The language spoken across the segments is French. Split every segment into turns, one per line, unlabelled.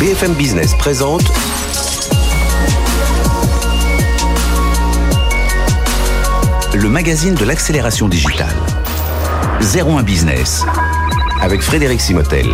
BFM Business présente le magazine de l'accélération digitale. 01 Business avec Frédéric Simotel.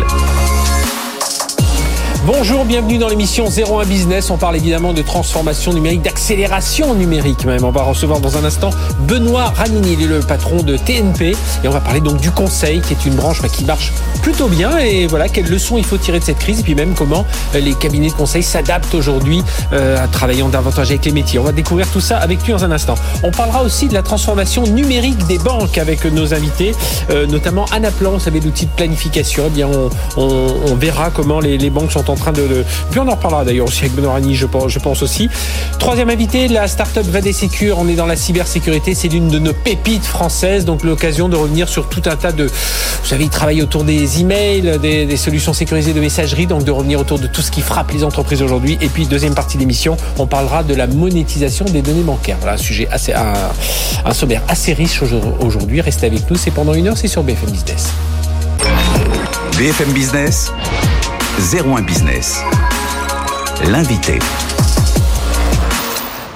Bonjour, bienvenue dans l'émission 01 Business. On parle évidemment de transformation numérique, d'accélération numérique même. On va recevoir dans un instant Benoît Ranini, il est le patron de TNP. Et on va parler donc du conseil, qui est une branche qui marche plutôt bien. Et voilà, quelles leçons il faut tirer de cette crise. Et puis même comment euh, les cabinets de conseil s'adaptent aujourd'hui euh, à travailler davantage avec les métiers. On va découvrir tout ça avec lui dans un instant. On parlera aussi de la transformation numérique des banques avec nos invités, euh, notamment Anna Plan, vous savez, l'outil de planification. Eh bien, on, verra comment les, banques sont en train de, Puis on en reparlera d'ailleurs aussi avec Benoît Rani, je pense, je pense aussi. Troisième invité, la startup VD Secure. On est dans la cybersécurité. C'est l'une de nos pépites françaises. Donc l'occasion de revenir sur tout un tas de. Vous savez, travaillent autour des emails, des, des solutions sécurisées de messagerie. Donc de revenir autour de tout ce qui frappe les entreprises aujourd'hui. Et puis deuxième partie d'émission, on parlera de la monétisation des données bancaires. Voilà un sujet assez, un sommaire assez riche aujourd'hui. Restez avec nous. C'est pendant une heure. C'est sur BFM Business.
BFM Business. 01 Business. L'invité.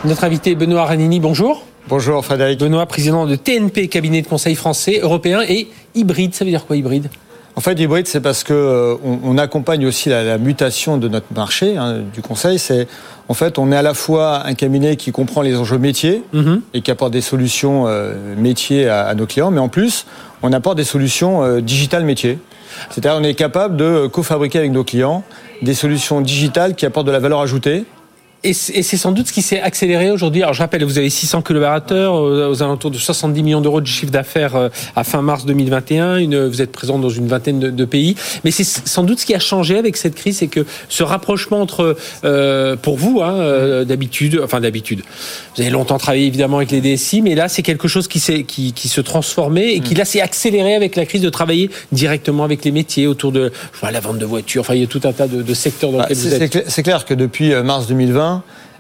Notre invité Benoît Ranini, bonjour.
Bonjour Frédéric.
Benoît, président de TNP, cabinet de conseil français, européen et hybride. Ça veut dire quoi hybride?
En fait, hybride, c'est parce que euh, on, on, accompagne aussi la, la, mutation de notre marché hein, du conseil. C'est en fait, on est à la fois un cabinet qui comprend les enjeux métiers -hmm. et qui apporte des solutions euh, métiers à, à, nos clients, mais en plus, on apporte des solutions euh, digitales métiers. C'est-à-dire, on est capable de co-fabriquer avec nos clients des solutions digitales qui apportent de la valeur ajoutée
et c'est sans doute ce qui s'est accéléré aujourd'hui. Alors je rappelle, vous avez 600 collaborateurs, aux alentours de 70 millions d'euros de chiffre d'affaires euh, à fin mars 2021. Une, vous êtes présent dans une vingtaine de, de pays. Mais c'est sans doute ce qui a changé avec cette crise, c'est que ce rapprochement entre, euh, pour vous, hein, euh, d'habitude, enfin d'habitude, vous avez longtemps travaillé évidemment avec les DSI, mais là c'est quelque chose qui, qui, qui se transformait et qui là s'est accéléré avec la crise de travailler directement avec les métiers autour de voilà, la vente de voitures. Enfin, il y a tout un tas de, de secteurs dans
bah,
lesquels vous êtes.
C'est clair que depuis mars 2020,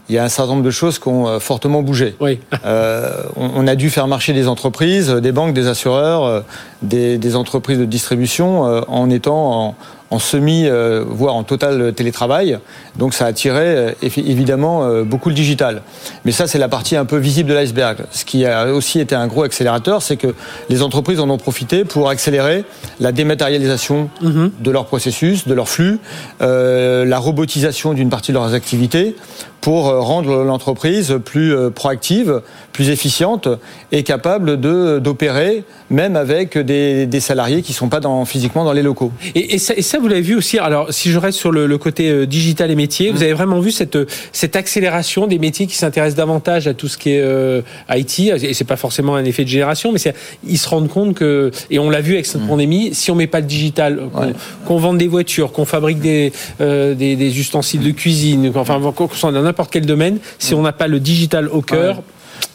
il y a un certain nombre de choses qui ont fortement bougé.
Oui.
euh, on, a dû faire marcher des entreprises, des banques, des assureurs, des, des entreprises de distribution euh, en étant en, en semi, euh, voire en total télétravail. Donc ça a attiré euh, évidemment euh, beaucoup le digital. Mais ça, c'est la partie un peu visible de l'iceberg. Ce qui a aussi été un gros accélérateur, c'est que les entreprises en ont profité pour accélérer la dématérialisation -hmm. de leur processus, de leur flux, euh, la robotisation d'une partie de leurs activités pour rendre l'entreprise plus proactive, plus efficiente et capable d'opérer même avec des, des, salariés qui ne sont pas dans, physiquement dans les locaux.
Et, et ça, et ça vous l'avez vu aussi. Alors, si je reste sur le, le côté euh, digital et métier, mmh. vous avez vraiment vu cette, cette accélération des métiers qui s'intéressent davantage à tout ce qui est euh, IT. Et c'est pas forcément un effet de génération, mais ils se rendent compte que, et on l'a vu avec cette mmh. pandémie, si on met pas le digital, qu'on ouais. qu vende des voitures, qu'on fabrique des, euh, des, des, ustensiles de cuisine, enfin, qu'on dans n'importe quel domaine, si on n'a pas le digital au cœur. Ouais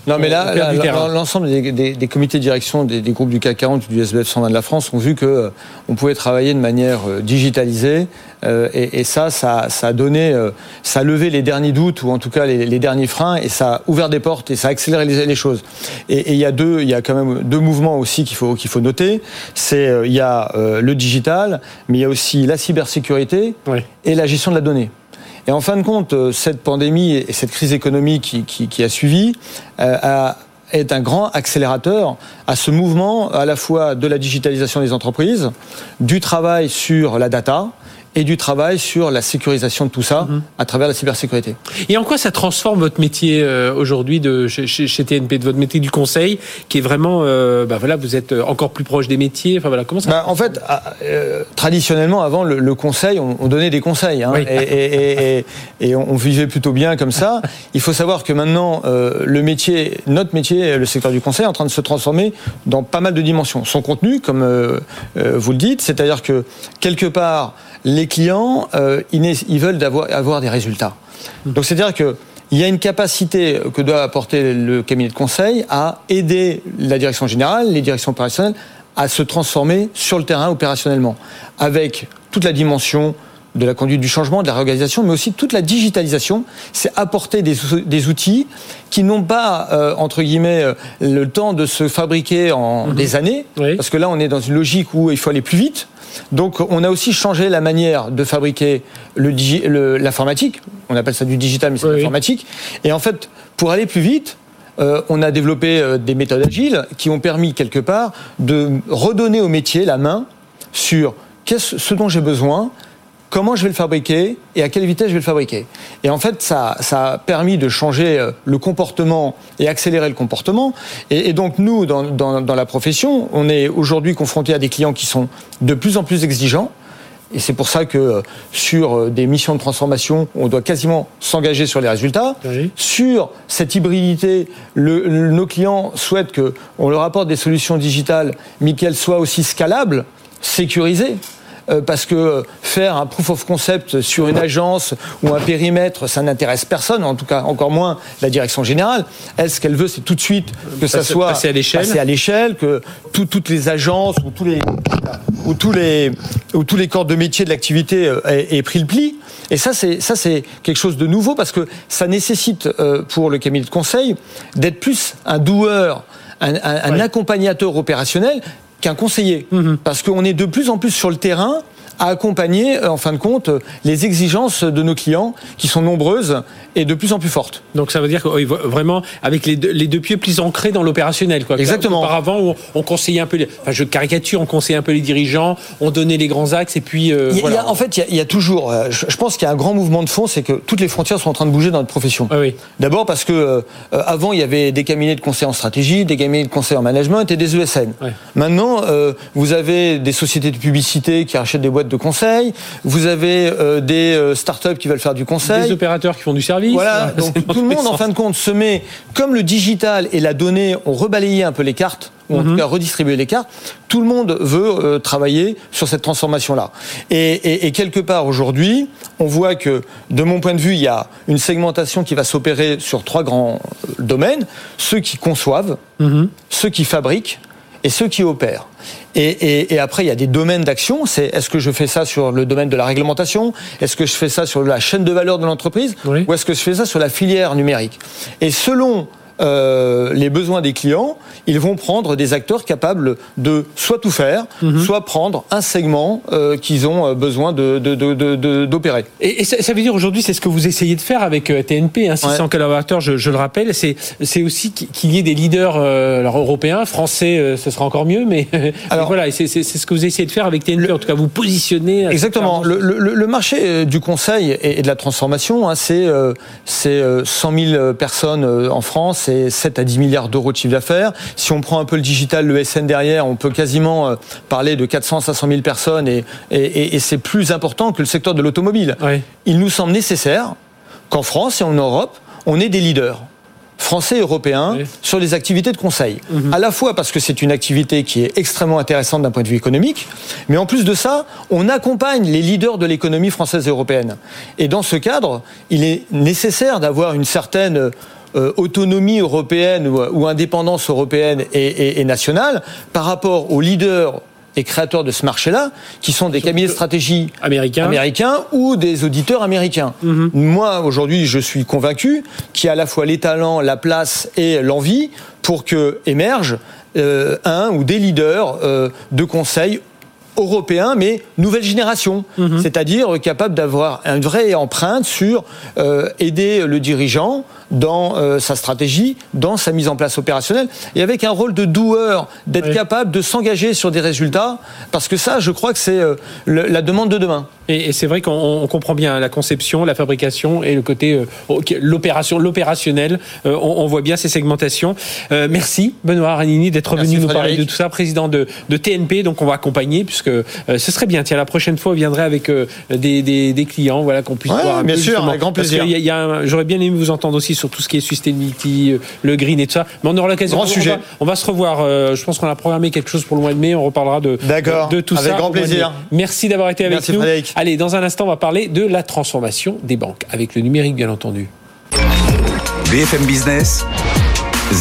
non, mais là, l'ensemble des, des, des, comités de direction des, des, groupes du CAC 40 ou du SBF 120 de la France ont vu que euh, on pouvait travailler de manière euh, digitalisée euh, et, et, ça, ça, ça a donné, ça a levé les derniers doutes ou en tout cas les, les, derniers freins et ça a ouvert des portes et ça a accéléré les, les choses. Et, il y a deux, il y a quand même deux mouvements aussi qu'il faut qu'il faut noter. C'est il y a le digital, mais il y a aussi la cybersécurité oui. et la gestion de la donnée. Et en fin de compte, cette pandémie et cette crise économique qui, qui, a suivi euh, est un grand accélérateur à ce mouvement à la fois de la digitalisation des entreprises, du travail sur la data, et du travail sur la sécurisation de tout ça mmh. à travers la cybersécurité.
Et en quoi ça transforme votre métier euh, aujourd'hui de chez, chez, TNP, de votre métier du conseil, qui est vraiment, euh, bah voilà, vous êtes encore plus proche des métiers. Enfin voilà, comment ça
bah, En fait, euh, traditionnellement, avant le, le conseil, on, on, donnait des conseils, hein, oui. et, et, et, et, on vivait plutôt bien comme ça. Il faut savoir que maintenant, euh, le métier, notre métier, le secteur du conseil, est en train de se transformer dans pas mal de dimensions. Son contenu, comme euh, vous le dites, c'est-à-dire que quelque part les clients, euh, ils, veulent avoir, avoir, des résultats. Donc c'est-à-dire que il y a une capacité que doit apporter le cabinet de conseil à aider la direction générale, les directions opérationnelles, à se transformer sur le terrain opérationnellement, avec toute la dimension de la conduite du changement, de la réorganisation, mais aussi toute la digitalisation. C'est apporter des, outils qui n'ont pas, euh, entre guillemets, euh, le temps de se fabriquer en mhm. des années, parce que là, on est dans une logique où il faut aller plus vite. Donc, on a aussi changé la manière de fabriquer l'informatique. On appelle ça du digital, mais c'est l'informatique. Et en fait, pour aller plus vite, euh, on a développé des méthodes agiles qui ont permis quelque part de redonner au métier la main sur ce dont j'ai besoin, comment je vais le fabriquer et à quelle vitesse je vais le fabriquer. Et en fait, ça, a permis de changer euh, le comportement et accélérer le comportement. Et, donc nous, dans, la profession, on est aujourd'hui confronté à des clients qui sont de plus en plus exigeants. Et c'est pour ça que euh, sur euh, des missions de transformation, on doit quasiment s'engager sur les résultats. Sur cette hybridité, nos clients souhaitent qu'on leur apporte des solutions digitales, mais qu'elles soient aussi scalables, sécurisées. Euh, parce que faire un proof of concept sur une agence ou un périmètre, ça n'intéresse personne, en tout cas encore moins la direction générale. Elle, ce qu'elle veut, c'est tout de suite que ça soit
passé à
l'échelle, que toutes les agences ou tous les ou tous les ou tous les corps de métier de l'activité euh, aient, pris le pli. Et ça, c'est ça, c'est quelque chose de nouveau parce que ça nécessite euh, pour le cabinet de conseil d'être plus un doueur, un, accompagnateur opérationnel qu'un conseiller. Mhm. Parce qu'on est de plus en plus sur le terrain à accompagner, euh, en fin de compte, les exigences de nos clients, qui sont nombreuses et de plus en plus fortes.
Donc ça veut dire que vraiment, avec les deux, les deux pieds plus ancrés dans l'opérationnel. Quoi.
Exactement.
Auparavant, on, conseillait un peu, les, enfin je caricature, on conseillait un peu les dirigeants, on donnait les grands axes et puis...
Euh, voilà. en fait, il y, a, toujours, euh, je, pense qu'il y a un grand mouvement de fond, c'est que toutes les frontières sont en train de bouger dans notre profession.
Ah oui.
D'abord parce que avant, il y avait des cabinets de conseil en stratégie, des cabinets de conseil en management et des ESN. Maintenant, vous avez des sociétés de publicité qui rachètent des boîtes de conseil, vous avez euh, des euh, startups qui veulent faire du conseil.
Des opérateurs qui font du service.
Voilà, donc tout le monde, en fin de compte, se met, comme le digital et la donnée ont rebalayé un peu les cartes, ou en tout mhm. cas redistribué les cartes, tout le monde veut euh, travailler sur cette transformation-là. Et, quelque part aujourd'hui, on voit que, de mon point de vue, il y a une segmentation qui va s'opérer sur trois grands domaines ceux qui conçoivent, mhm. ceux qui fabriquent et ceux qui opèrent. Et, après, il y a des domaines d'action. C'est est-ce que je fais ça sur le domaine de la réglementation? Est-ce que je fais ça sur la chaîne de valeur de l'entreprise? Ou est-ce que je fais ça sur la filière numérique? Et selon euh, les besoins des clients, ils vont prendre des acteurs capables de soit tout faire, mhm. soit prendre un segment euh, qu'ils ont euh, besoin d'opérer. De,
et, ça, veut dire aujourd'hui, c'est ce que vous essayez de faire avec TNP, hein, 600 collaborateurs, je, le rappelle, c'est aussi qu'il y ait des leaders européens, français, ce sera encore mieux, mais alors, voilà, c'est ce que vous essayez de faire avec TNP, en tout cas vous positionner.
Exactement. Le, marché du conseil et, de la transformation, hein, c'est 100 000 personnes en France c'est 7 à 10 milliards d'euros de chiffre d'affaires. Si on prend un peu le digital, le SN derrière, on peut quasiment euh, parler de 400 à 500 000 personnes et, et, c'est plus important que le secteur de l'automobile. Il nous semble nécessaire qu'en France et en Europe, on ait des leaders français et européens sur les activités de conseil. Mhm. À la fois parce que c'est une activité qui est extrêmement intéressante d'un point de vue économique, mais en plus de ça, on accompagne les leaders de l'économie française et européenne. Et dans ce cadre, il est nécessaire d'avoir une certaine euh, autonomie européenne ou, indépendance européenne et, nationale par rapport aux leaders et créateurs de ce marché-là, qui sont des cabinets de stratégie
américains,
américains ou des auditeurs américains. Mhm. Moi, aujourd'hui, je suis convaincu qu'il y a à la fois les talents, la place et l'envie pour que émergent euh, un ou des leaders euh, de conseil européens, mais nouvelle génération, mhm. c'est-à-dire capable d'avoir une vraie empreinte sur aider le dirigeant dans euh, sa stratégie, dans sa mise en place opérationnelle, et avec un rôle de doueur, d'être capable de s'engager sur des résultats, parce que ça, je crois que c'est euh, la demande de demain.
Et, c'est vrai qu'on comprend bien la conception, la fabrication et le côté euh, l'opération, l'opérationnel. on, voit bien ces segmentations. merci Benoît Ranini d'être venu nous parler de tout ça, président de, TNP. Donc on va accompagner puisque ce serait bien. Tiens, la prochaine fois, on viendrait avec des, clients, voilà qu'on puisse voir.
bien sûr, avec grand plaisir.
J'aurais bien aimé vous entendre aussi sur tout ce qui est sustainability, euh, le green et tout ça. Mais on aura l'occasion.
Grand sujet.
On va, se revoir. Euh, je pense qu'on a programmé quelque chose pour le mois de mai. On reparlera de, de, tout ça.
Avec grand plaisir.
Merci d'avoir été avec nous. Allez, dans un instant, on va parler de la transformation des banques avec le numérique, bien entendu.
BFM Business,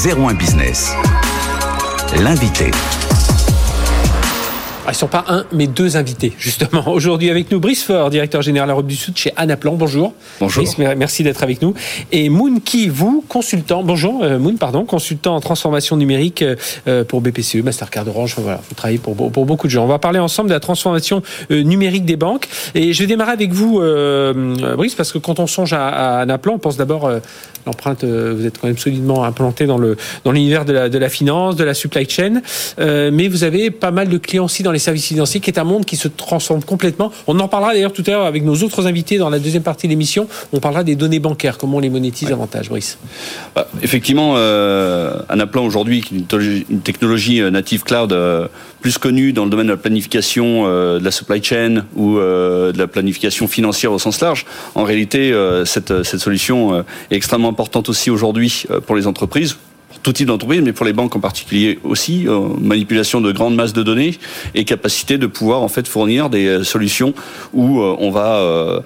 01 Business. L'invité.
Ah, ils ne sont pas un, mais deux invités, justement. Aujourd'hui avec nous, Brice Ford, directeur général Europe du Sud chez Anaplan. Bonjour.
Bonjour.
Brice, merci d'être avec nous. Et Moon Ki, vous, consultant, bonjour, euh, Moon, pardon, consultant en transformation numérique euh, pour BPCE, Mastercard Orange. Voilà, vous travaillez pour, pour, beaucoup de gens. On va parler ensemble de la transformation euh, numérique des banques. Et je vais démarrer avec vous, Brice, parce que quand on songe à, à Anaplan, on pense d'abord l'empreinte, vous êtes quand même solidement implanté dans le dans l'univers de la, de la finance, de la supply chain, mais vous avez pas mal de clients aussi dans les services financiers, qui est un monde qui se transforme complètement. On en parlera d'ailleurs tout à l'heure avec nos autres invités dans la deuxième partie de l'émission. On parlera des données bancaires, comment on les monétise davantage, Brice.
Bah, effectivement, euh, Anaplan aujourd'hui, une technologie euh, native cloud euh, plus connue dans le domaine de la planification euh, de la supply chain ou de la planification financière au sens large. En réalité, cette, cette solution est extrêmement importante aussi aujourd'hui pour les entreprises tout type d'entreprise, mais pour les banques en particulier aussi, euh, manipulation de grandes masses de données et capacité de pouvoir en fait fournir des euh, solutions où euh, on va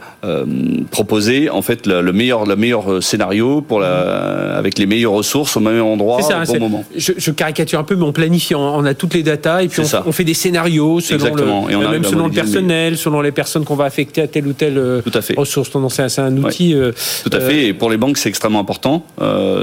proposer en fait le, meilleur le meilleur scénario pour la avec les meilleures ressources au même endroit au bon moment.
Je, caricature un peu, mais on planifie, on, a toutes les datas et puis on, fait des scénarios selon le, et même selon le personnel, selon les personnes qu'on va affecter à telle ou telle Tout à fait. ressource. C'est un outil.
Tout à fait. Et pour les banques, c'est extrêmement important,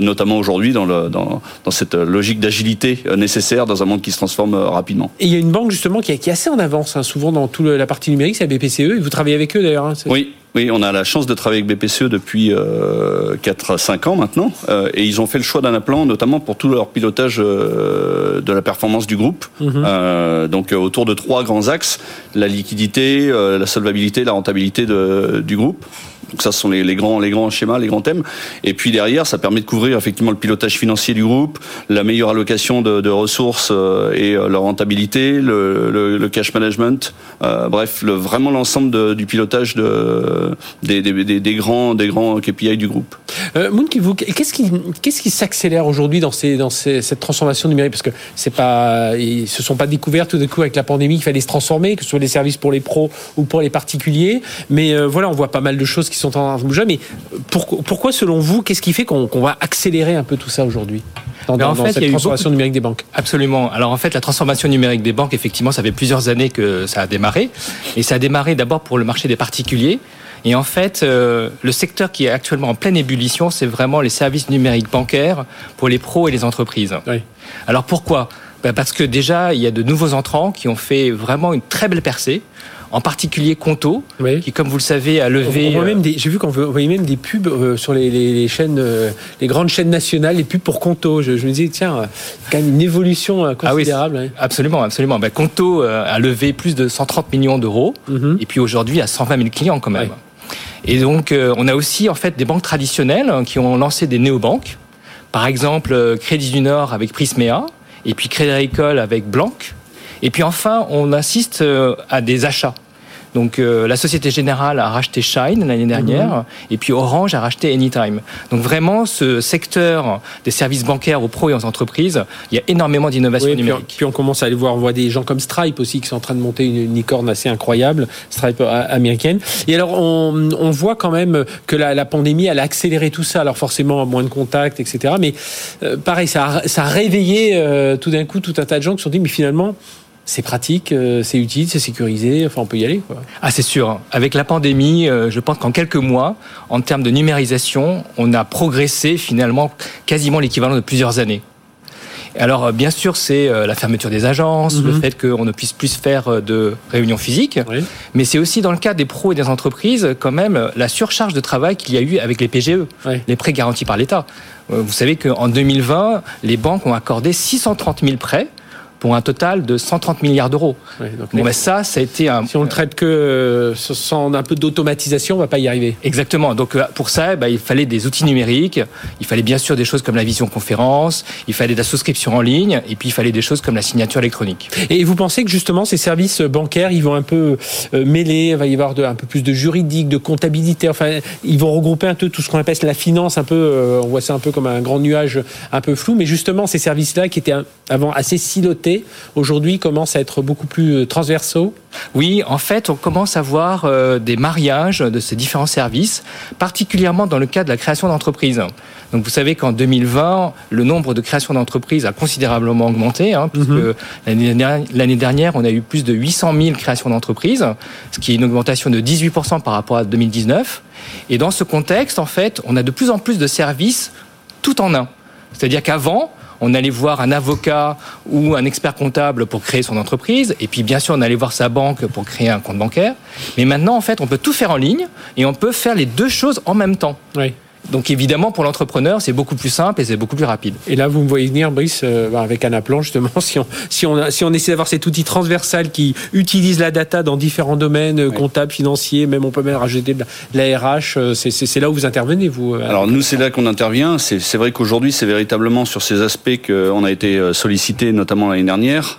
notamment aujourd'hui dans le dans dans cette logique d'agilité euh, nécessaire dans un monde qui se transforme euh, rapidement.
Et il y a une banque justement qui est, assez en avance, hein, souvent dans toute la partie numérique, c'est la BPCE, et vous travaillez avec eux d'ailleurs. Hein,
oui, oui, on a la chance de travailler avec BPCE depuis euh, 4-5 ans maintenant, euh, et ils ont fait le choix d'un plan, notamment pour tout leur pilotage euh, de la performance du groupe. Mhm. euh, donc autour de trois grands axes la liquidité, la solvabilité, la rentabilité de, du groupe. Donc ça, ce sont les, les, grands, les grands schémas, les grands thèmes. Et puis derrière, ça permet de couvrir effectivement le pilotage financier du groupe, la meilleure allocation de, de ressources euh, et euh, leur rentabilité, le, le, le cash management, euh, bref, le, vraiment l'ensemble du pilotage de, des, des, des, grands, des grands KPI du groupe.
Euh, qu'est-ce qui, qu'est-ce qui s'accélère aujourd'hui dans, ces, dans ces, cette transformation numérique? Parce que c'est pas, ils se sont pas découverts tout d'un coup avec la pandémie qu'il fallait se transformer, que ce soit les services pour les pros ou pour les particuliers. Mais voilà, on voit pas mal de choses qui sont sont en train de bouger. Mais pourquoi, selon vous, qu'est-ce qui fait qu'on va accélérer un peu tout ça aujourd'hui dans, en fait, cette transformation numérique des banques?
Absolument. Alors en fait, la transformation numérique des banques, effectivement, ça fait plusieurs années que ça a démarré. Et ça a démarré d'abord pour le marché des particuliers. Et en fait, euh, le secteur qui est actuellement en pleine ébullition, c'est vraiment les services numériques bancaires pour les pros et les entreprises. Oui. Alors pourquoi? Ben Parce que déjà, il y a de nouveaux entrants qui ont fait vraiment une très belle percée en particulier Conto, qui, comme vous le savez, a levé.
Euh, j'ai vu qu'on voyait même des pubs euh, sur les, chaînes, euh, les grandes chaînes nationales, les pubs pour Conto. Je, me disais, tiens, quand même une évolution considérable.
Ah oui, Absolument, absolument. Ben, Conto a levé plus de 130 millions d'euros, mhm. et puis aujourd'hui à 120 000 clients quand même. Et donc, on a aussi en fait des banques traditionnelles hein, qui ont lancé des néobanques. Par exemple, Crédit du Nord avec Prismea, et puis Crédit Agricole avec Blanc. Et puis enfin, on assiste à des achats. Donc euh, la Société Générale a racheté Shine l'année dernière mhm. et puis Orange a racheté Anytime. Donc vraiment ce secteur des services bancaires aux pros et aux entreprises, il y a énormément d'innovation oui, numérique.
Puis, puis, on commence à aller voir, on voit des gens comme Stripe aussi qui sont en train de monter une, licorne assez incroyable, Stripe euh, américaine. Et alors on, on voit quand même que la, la, pandémie elle a accéléré tout ça. Alors forcément moins de contacts, etc. Mais euh, pareil, ça a, ça a réveillé tout d'un coup tout un tas de gens qui se sont dit mais finalement c'est pratique, euh, c'est utile, c'est sécurisé, enfin on peut y aller. Quoi.
Ah c'est sûr, avec la pandémie, euh, je pense qu'en quelques mois, en termes de numérisation, on a progressé finalement quasiment l'équivalent de plusieurs années. Alors euh, bien sûr, c'est la fermeture des agences, le mhm. fait qu'on ne puisse plus faire de réunions physiques, mais c'est aussi dans le cas des pros et des entreprises quand même la surcharge de travail qu'il y a eu avec les PGE, les prêts garantis par l'État. Vous savez qu'en 2020, les banques ont accordé 630 000 prêts pour un total de 130 milliards d'euros. bon, ça, ça a été un.
Si on le traite que euh, sans un peu d'automatisation, on va pas y arriver.
Exactement. Donc euh, pour ça, bah, il fallait des outils numériques. Il fallait bien sûr des choses comme la vision conférence. Il fallait de la souscription en ligne. Et puis il fallait des choses comme la signature électronique.
Et vous pensez que justement ces services bancaires, ils vont un peu euh, mêler, il va y avoir de, un peu plus de juridique, de comptabilité. Enfin, ils vont regrouper un peu tout ce qu'on appelle la finance. Un peu, on voit ça un peu comme un grand nuage, un peu flou. Mais justement, ces services-là qui étaient avant assez silotés aujourd'hui commencent à être beaucoup plus euh, transversaux
Oui, en fait, on commence à voir euh, des mariages de ces différents services, particulièrement dans le cas de la création d'entreprises. Donc vous savez qu'en 2020, le nombre de créations d'entreprises a considérablement augmenté, hein, puisque mhm. l'année dernière, on a eu plus de 800 000 créations d'entreprises, ce qui est une augmentation de 18% par rapport à 2019. Et dans ce contexte, en fait, on a de plus en plus de services tout en un. C'est-à-dire qu'avant, on allait voir un avocat ou un expert comptable pour créer son entreprise, et puis bien sûr on allait voir sa banque pour créer un compte bancaire. Mais maintenant, en fait, on peut tout faire en ligne et on peut faire les deux choses en même temps. Oui. Donc évidemment, pour l'entrepreneur, c'est beaucoup plus simple et c'est beaucoup plus rapide.
Et là, vous me voyez venir, Brice, euh, bah, avec Anaplan, justement, si on, si on, si on essaie d'avoir cet outil transversal qui utilise la data dans différents domaines, euh, comptables, financiers, même on peut même rajouter de la, RH, euh, c'est là où vous intervenez, vous
Alors nous, c'est là qu'on intervient. C'est vrai qu'aujourd'hui, c'est véritablement sur ces aspects qu'on a été sollicité, notamment l'année dernière.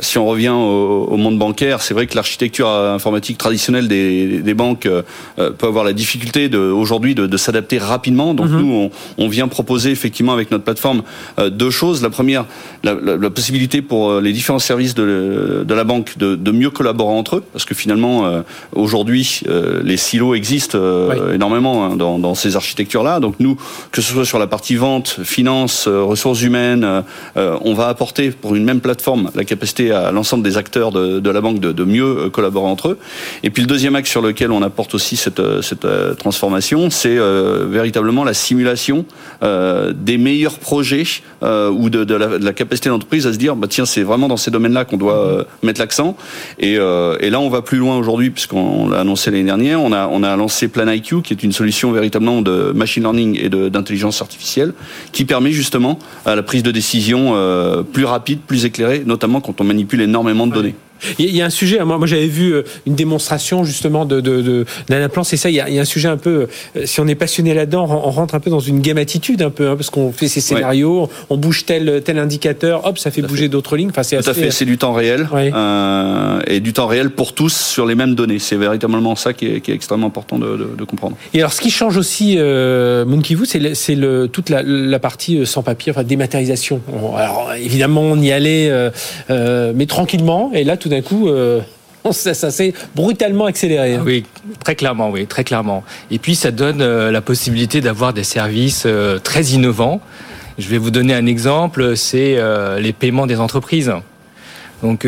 si on revient au, monde bancaire, c'est vrai que l'architecture informatique traditionnelle des, des banques peut avoir la difficulté aujourd'hui de, de s'adapter rapidement. Donc mhm. nous, on, vient proposer effectivement avec notre plateforme euh, deux choses. La première, la, possibilité pour euh, les différents services de, la banque de, mieux collaborer entre eux, parce que finalement, euh, aujourd'hui, les silos existent énormément hein, dans, ces architectures-là. Donc nous, que ce soit sur la partie vente, finance, ressources humaines, on va apporter pour une même plateforme la capacité à l'ensemble des acteurs de, la banque de, mieux collaborer entre eux. Et puis le deuxième axe sur lequel on apporte aussi cette, cette transformation, c'est véritablement la simulation euh, des meilleurs projets euh, ou de, la, capacité de l'entreprise à se dire bah tiens c'est vraiment dans ces domaines-là qu'on doit euh, mettre l'accent. Et, et, là on va plus loin aujourd'hui puisqu'on l'a annoncé l'année dernière. On a on a lancé Plan IQ qui est une solution véritablement de machine learning et d'intelligence artificielle qui permet justement à la prise de décision plus rapide plus éclairée notamment quand on manipule énormément de données.
Il y a un sujet, moi, moi j'avais vu euh, une démonstration justement de, de, d'un plan, c'est ça, il y, a, il y, a, un sujet un peu, euh, si on est passionné là-dedans, on rentre un peu dans une game attitude un peu, hein, parce qu'on fait ces scénarios, on bouge tel, tel indicateur, hop, ça fait bouger d'autres lignes.
Enfin, c'est Tout à fait, c'est du temps réel, euh, et du temps réel pour tous sur les mêmes données. C'est véritablement ça qui est, qui est extrêmement important de, de, comprendre.
Et alors, ce qui change aussi, euh, c'est, c'est le, toute la, la, partie sans papier, enfin dématérialisation. Alors, évidemment, on y allait, euh, mais tranquillement, et là, tout d'un coup, euh, ça, s'est brutalement accéléré.
Hein. Oui, très clairement, oui, très clairement. Et puis ça donne euh, la possibilité d'avoir des services euh, très innovants. Je vais vous donner un exemple, c'est les paiements des entreprises. Donc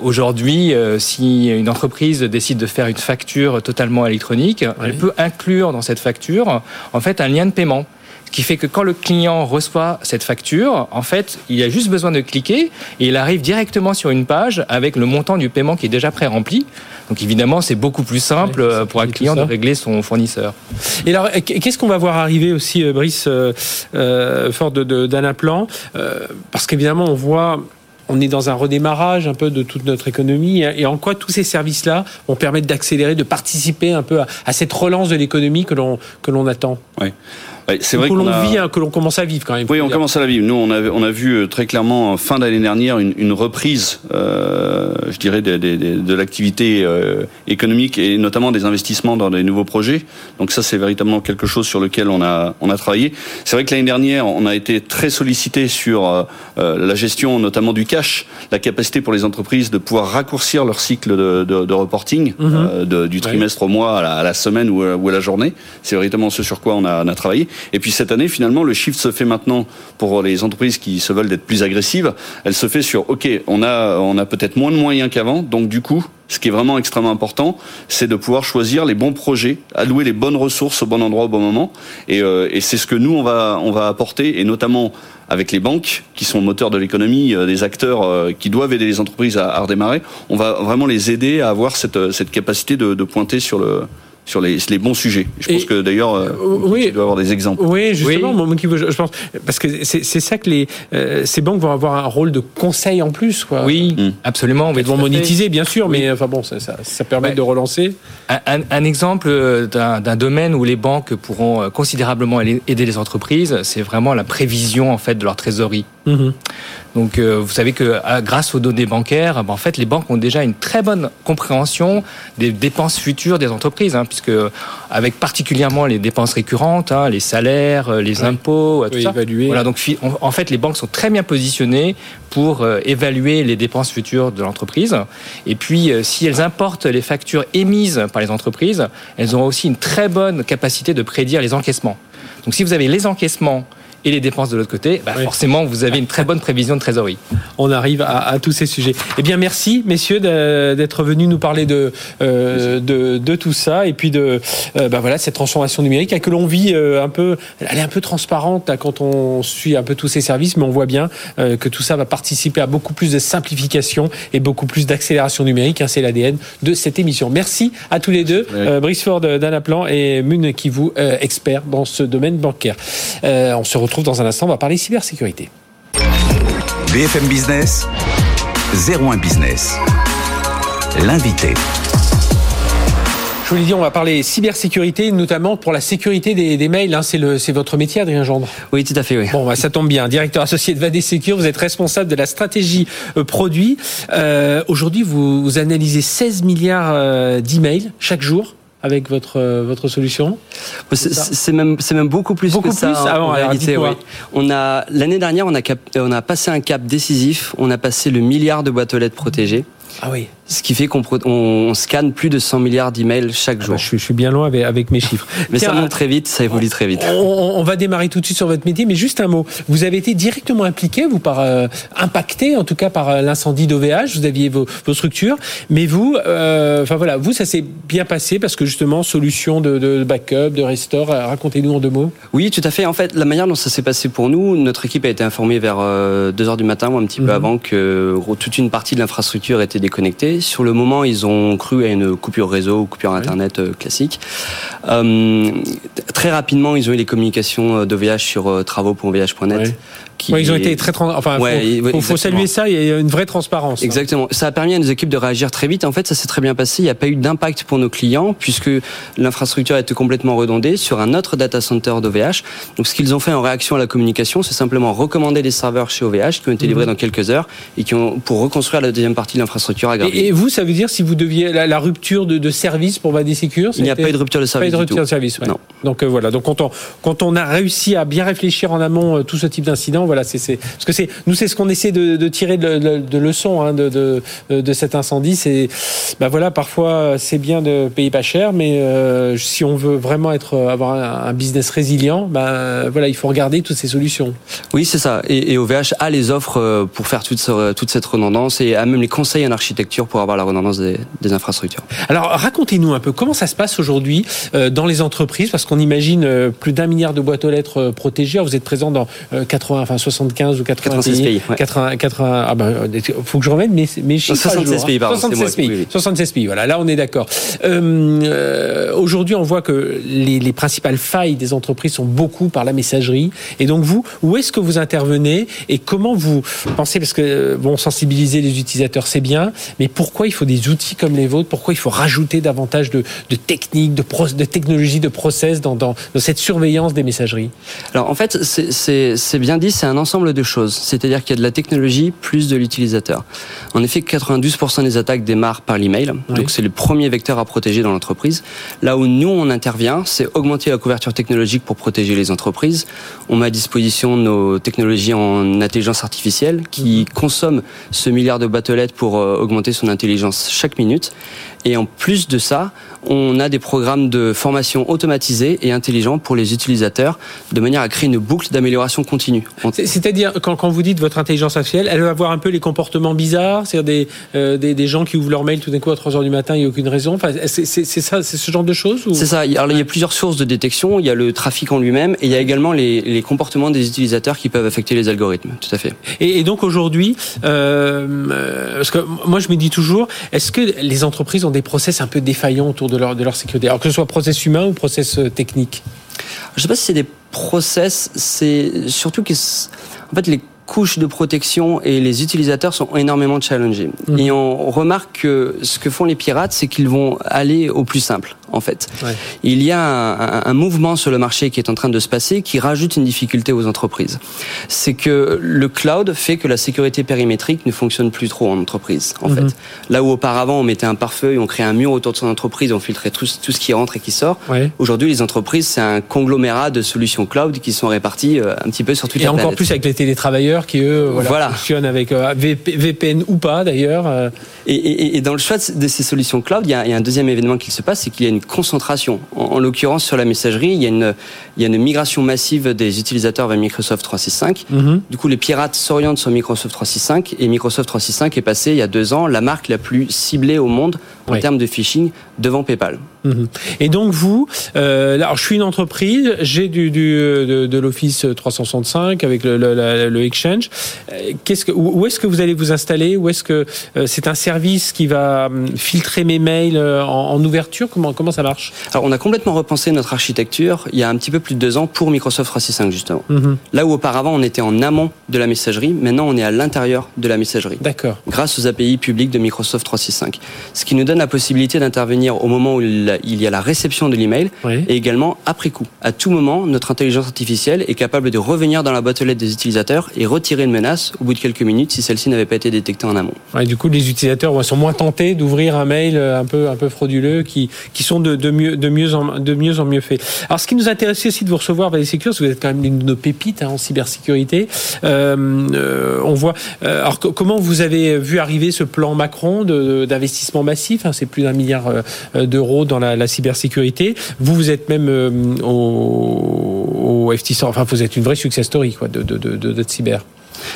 aujourd'hui, si une entreprise décide de faire une facture totalement électronique, elle peut inclure dans cette facture en fait un lien de paiement qui fait que quand le client reçoit cette facture, en fait, il a juste besoin de cliquer et il arrive directement sur une page avec le montant du paiement qui est déjà pré-rempli. Donc évidemment, c'est beaucoup plus simple euh, pour un client de régler son fournisseur.
Et alors, qu'est-ce qu'on va voir arriver aussi, euh, Brice, euh, fort d'un plan Parce qu'évidemment, on voit on est dans un redémarrage un peu de toute notre économie et en quoi tous ces services-là vont permettre d'accélérer, de participer un peu à, à cette relance de l'économie que l'on que l'on attend?
Oui c'est vrai
que l'on vit, hein, que l'on commence à vivre quand même.
Oui, on commence à la vivre. Nous, on a, on a vu euh, très clairement fin d'année dernière une, une reprise, euh, je dirais, de, de, de l'activité euh, économique et notamment des investissements dans des nouveaux projets. Donc ça, c'est véritablement quelque chose sur lequel on a, on a travaillé. C'est vrai que l'année dernière, on a été très sollicité sur euh, euh la gestion, notamment du cash, la capacité pour les entreprises de pouvoir raccourcir leur cycle de, de, de reporting mhm. de, du trimestre au mois à la, à la semaine ou à, ou à la journée. C'est véritablement ce sur quoi on a, on a travaillé. Et puis cette année, finalement, le shift se fait maintenant pour les entreprises qui se veulent d'être plus agressives. Elle se fait sur, OK, on a, on a peut-être moins de moyens qu'avant, donc du coup, ce qui est vraiment extrêmement important, c'est de pouvoir choisir les bons projets, allouer les bonnes ressources au bon endroit au bon moment. Et, euh, et c'est ce que nous, on va, on va apporter, et notamment avec les banques, qui sont moteurs de l'économie, euh, des acteurs euh, qui doivent aider les entreprises à, à, redémarrer. On va vraiment les aider à avoir cette, cette capacité de, de pointer sur le sur les, les, bons sujets. Je pense que d'ailleurs, euh, oui, tu dois avoir des exemples.
Oui, justement, oui. je pense parce que c'est ça que les euh, ces banques vont avoir un rôle de conseil en plus, quoi.
Oui, mm. absolument.
Elles vont monétiser, bien sûr, mais enfin bon, ça, ça, ça permet de relancer.
Un, un exemple d'un domaine où les banques pourront considérablement aider les entreprises, c'est vraiment la prévision en fait de leur trésorerie. Mhm. Donc, euh, vous savez que grâce aux données bancaires, ben, en fait, les banques ont déjà une très bonne compréhension des dépenses futures des entreprises, hein, puisque avec particulièrement les dépenses récurrentes, hein, les salaires, euh, les impôts, tout ça. Voilà, donc en fait, les banques sont très bien positionnées pour euh, évaluer les dépenses futures de l'entreprise. Et puis, si elles importent les factures émises par les entreprises, elles ont aussi une très bonne capacité de prédire les encaissements. Donc, si vous avez les encaissements et les dépenses de l'autre côté, bah, forcément, vous avez une très bonne prévision de trésorerie.
On arrive à, tous ces sujets. Eh bien, merci, messieurs, d'être venus nous parler de, euh, de, tout ça et puis de euh, bah, voilà, cette transformation numérique que l'on vit euh, un peu. Elle est un peu transparente quand on suit un peu tous ces services, mais on voit bien que tout ça va participer à beaucoup plus de simplification et beaucoup plus d'accélération numérique. Hein, C'est l'ADN de cette émission. Merci à tous les deux, Brice Ford d'Anaplan et Mune qui vous expert dans ce domaine bancaire. on se retrouve retrouve dans un instant. On va parler cybersécurité.
BFM Business, 01 Business. L'invité.
Je vous l'ai dit, on va parler cybersécurité, notamment pour la sécurité des, mails. Hein. C'est votre métier, Adrien Gendre.
Oui, tout à fait. Oui.
Bon, bah, ça tombe bien. Directeur associé de Vadé Secure, vous êtes responsable de la stratégie euh, produit. Euh, aujourd'hui, vous, analysez 16 milliards euh, d'emails chaque jour avec votre euh, votre solution
C'est même c'est même beaucoup plus
beaucoup
que ça.
Plus en, réalité, oui.
On a l'année dernière, on a on a passé un cap décisif. On a passé le milliard de boîtes aux lettres protégées.
Ah oui.
Ce qui fait qu'on on scanne plus de 100 milliards d'emails chaque ah jour.
Bah, je, suis bien loin avec, mes chiffres.
mais ça monte très vite, ça évolue très vite.
On, va démarrer tout de suite sur votre métier, mais juste un mot. Vous avez été directement impliqué, vous par euh, impacté en tout cas par euh, l'incendie d'OVH. Vous aviez vos, structures, mais vous, euh, enfin voilà, vous ça s'est bien passé parce que justement solution de, backup, de restore. Racontez-nous en deux mots.
Oui, tout à fait. En fait, la manière dont ça s'est passé pour nous, notre équipe a été informée vers 2 heures du matin ou un petit peu mhm. avant que toute une partie de l'infrastructure était déconnectée. Sur le moment, ils ont cru à une coupure réseau ou coupure internet euh, classique. Euh, très rapidement, ils ont eu les communications d'OVH sur euh, travaux.vh.net
ils ont été très enfin il faut, saluer ça il y a une vraie transparence
hein. exactement. Ça a permis à nos équipes de réagir très vite. En fait ça s'est très bien passé. Il n'y a pas eu d'impact pour nos clients puisque l'infrastructure a été complètement redondée sur un autre data center d'OVH donc ce qu'ils ont fait en réaction à la communication c'est simplement recommander des serveurs chez OVH qui ont été livrés mhm. dans quelques heures et qui ont pour reconstruire la deuxième partie de l'infrastructure à
et, et, vous ça veut dire si vous deviez la, rupture de, service pour Vadé Secure
il n'y a pas eu de rupture de service
pas de rupture de service non. donc euh, voilà. Donc quand on quand on a réussi à bien réfléchir en amont euh, tout ce type d'incident voilà, c'est parce que c'est nous c'est ce qu'on essaie de, tirer de, leçons hein, de, de, cet incendie. C'est bah voilà, parfois c'est bien de payer pas cher, mais euh, si on veut vraiment être avoir un, business résilient, bah voilà, il faut regarder toutes ces solutions.
Oui, c'est ça. Et, OVH a les offres euh, pour faire toute, toute cette redondance et a même les conseils en architecture pour avoir la redondance des, des infrastructures.
Alors racontez-nous un peu comment ça se passe aujourd'hui euh, dans les entreprises, parce qu'on imagine plus d'un milliard de boîtes aux lettres protégées. vous êtes présent dans 80, enfin 75 ou 96 pays. 80, 80, ah ben, faut que je remette mes, mes chiffres.
76 pays, pardon.
76 pays. 76 pays. Voilà, là on est d'accord. Euh, euh, Aujourd'hui, on voit que les, les, principales failles des entreprises sont beaucoup par la messagerie. Et donc vous, où est-ce que vous intervenez et comment vous pensez Parce que bon, sensibiliser les utilisateurs, c'est bien, mais pourquoi il faut des outils comme les vôtres? Pourquoi il faut rajouter davantage de, de techniques, de, pro, de technologies, de process dans, dans, dans cette surveillance des messageries?
Alors en fait, c'est bien dit, c'est un ensemble de choses. C'est-à-dire qu'il y a de la technologie plus de l'utilisateur. En effet, 92% des attaques démarrent par l'email. Donc c'est le premier vecteur à protéger dans l'entreprise. Là où nous, on intervient, c'est augmenter la couverture technologique pour protéger les entreprises. On met à disposition nos technologies en intelligence artificielle qui mhm. consomment ce milliard de batelettes pour euh, augmenter son intelligence chaque minute. Et en plus de ça, on a des programmes de formation automatisés et intelligents pour les utilisateurs, de manière à créer une boucle d'amélioration continue.
C'est-à-dire, quand, quand, vous dites votre intelligence artificielle, elle va avoir un peu les comportements bizarres, c'est-à-dire des, euh, des, des, gens qui ouvrent leur mail tout d'un coup à 3 heures du matin, il n'y a aucune raison. Enfin, c'est ça, c'est ce genre de choses
C'est ça. Alors, il y a plusieurs sources de détection. Il y a le trafic en lui-même et il y a également les, les, comportements des utilisateurs qui peuvent affecter les algorithmes. Tout à fait.
Et, et donc aujourd'hui, euh, euh parce que moi je me dis toujours, est-ce que les entreprises ont des process un peu défaillants autour de leur, de leur sécurité Alors que ce soit process humain ou process euh, technique
Je ne sais pas si c'est des process, c'est surtout que en fait les couche de protection et les utilisateurs sont énormément challengés. Mhm. Et on remarque que ce que font les pirates, c'est qu'ils vont aller au plus simple en fait. Il y a un, un, mouvement sur le marché qui est en train de se passer qui rajoute une difficulté aux entreprises. C'est que le cloud fait que la sécurité périmétrique ne fonctionne plus trop en entreprise, en mhm. fait. Là où auparavant on mettait un pare-feu et on créait un mur autour de son entreprise, on filtrait tout, tout ce qui rentre et qui sort. Aujourd'hui, les entreprises, c'est un conglomérat de solutions cloud qui sont réparties euh, un petit peu sur toute
et
la
planète. Et encore plus avec les télétravailleurs qui, eux, voilà, fonctionnent avec euh, VPN ou pas, d'ailleurs. Euh.
Et, et, et, dans le choix de ces solutions cloud, il y a, il y a un deuxième événement qui se passe, c'est qu'il y a une concentration. En, l'occurrence, sur la messagerie, il y, a une, il y a une migration massive des utilisateurs vers Microsoft 365. Mhm. Du coup, les pirates s'orientent sur Microsoft 365 et Microsoft 365 est passé il y a deux ans la marque la plus ciblée au monde en termes de phishing devant PayPal.
Mhm. Et donc vous, euh, alors je suis une entreprise, j'ai du, du de, de l'Office 365 avec le, le, le Exchange. Euh, qu'est-ce que, où est-ce que vous allez vous installer? Où est-ce que euh, c'est un service qui va hum, filtrer mes mails en, en, ouverture? Comment comment ça marche?
Alors on a complètement repensé notre architecture il y a un petit peu plus de deux ans pour Microsoft 365 justement. Mhm. Là où auparavant on était en amont de la messagerie, maintenant on est à l'intérieur de la messagerie.
D'accord.
Grâce aux API publics de Microsoft 365, ce qui nous donne la possibilité d'intervenir au moment où il y a la réception de l'email et également après coup. À tout moment, notre intelligence artificielle est capable de revenir dans la boîte aux lettres des utilisateurs et retirer une menace au bout de quelques minutes si celle-ci n'avait pas été détectée en amont.
du coup, les utilisateurs sont moins tentés d'ouvrir un mail euh, un peu un peu frauduleux qui qui sont de, de mieux de mieux en de mieux en mieux faits. Alors, ce qui nous intéresse aussi de vous recevoir, Valérie Secure, vous êtes quand même une de nos pépites hein, en cybersécurité. Euh, euh, on voit. Alors, comment vous avez vu arriver ce plan Macron d'investissement massif? C'est plus d'un milliard d'euros dans la, cybersécurité. Vous, vous êtes même euh, au, au FT, enfin, vous êtes une vraie success story quoi, de cyber.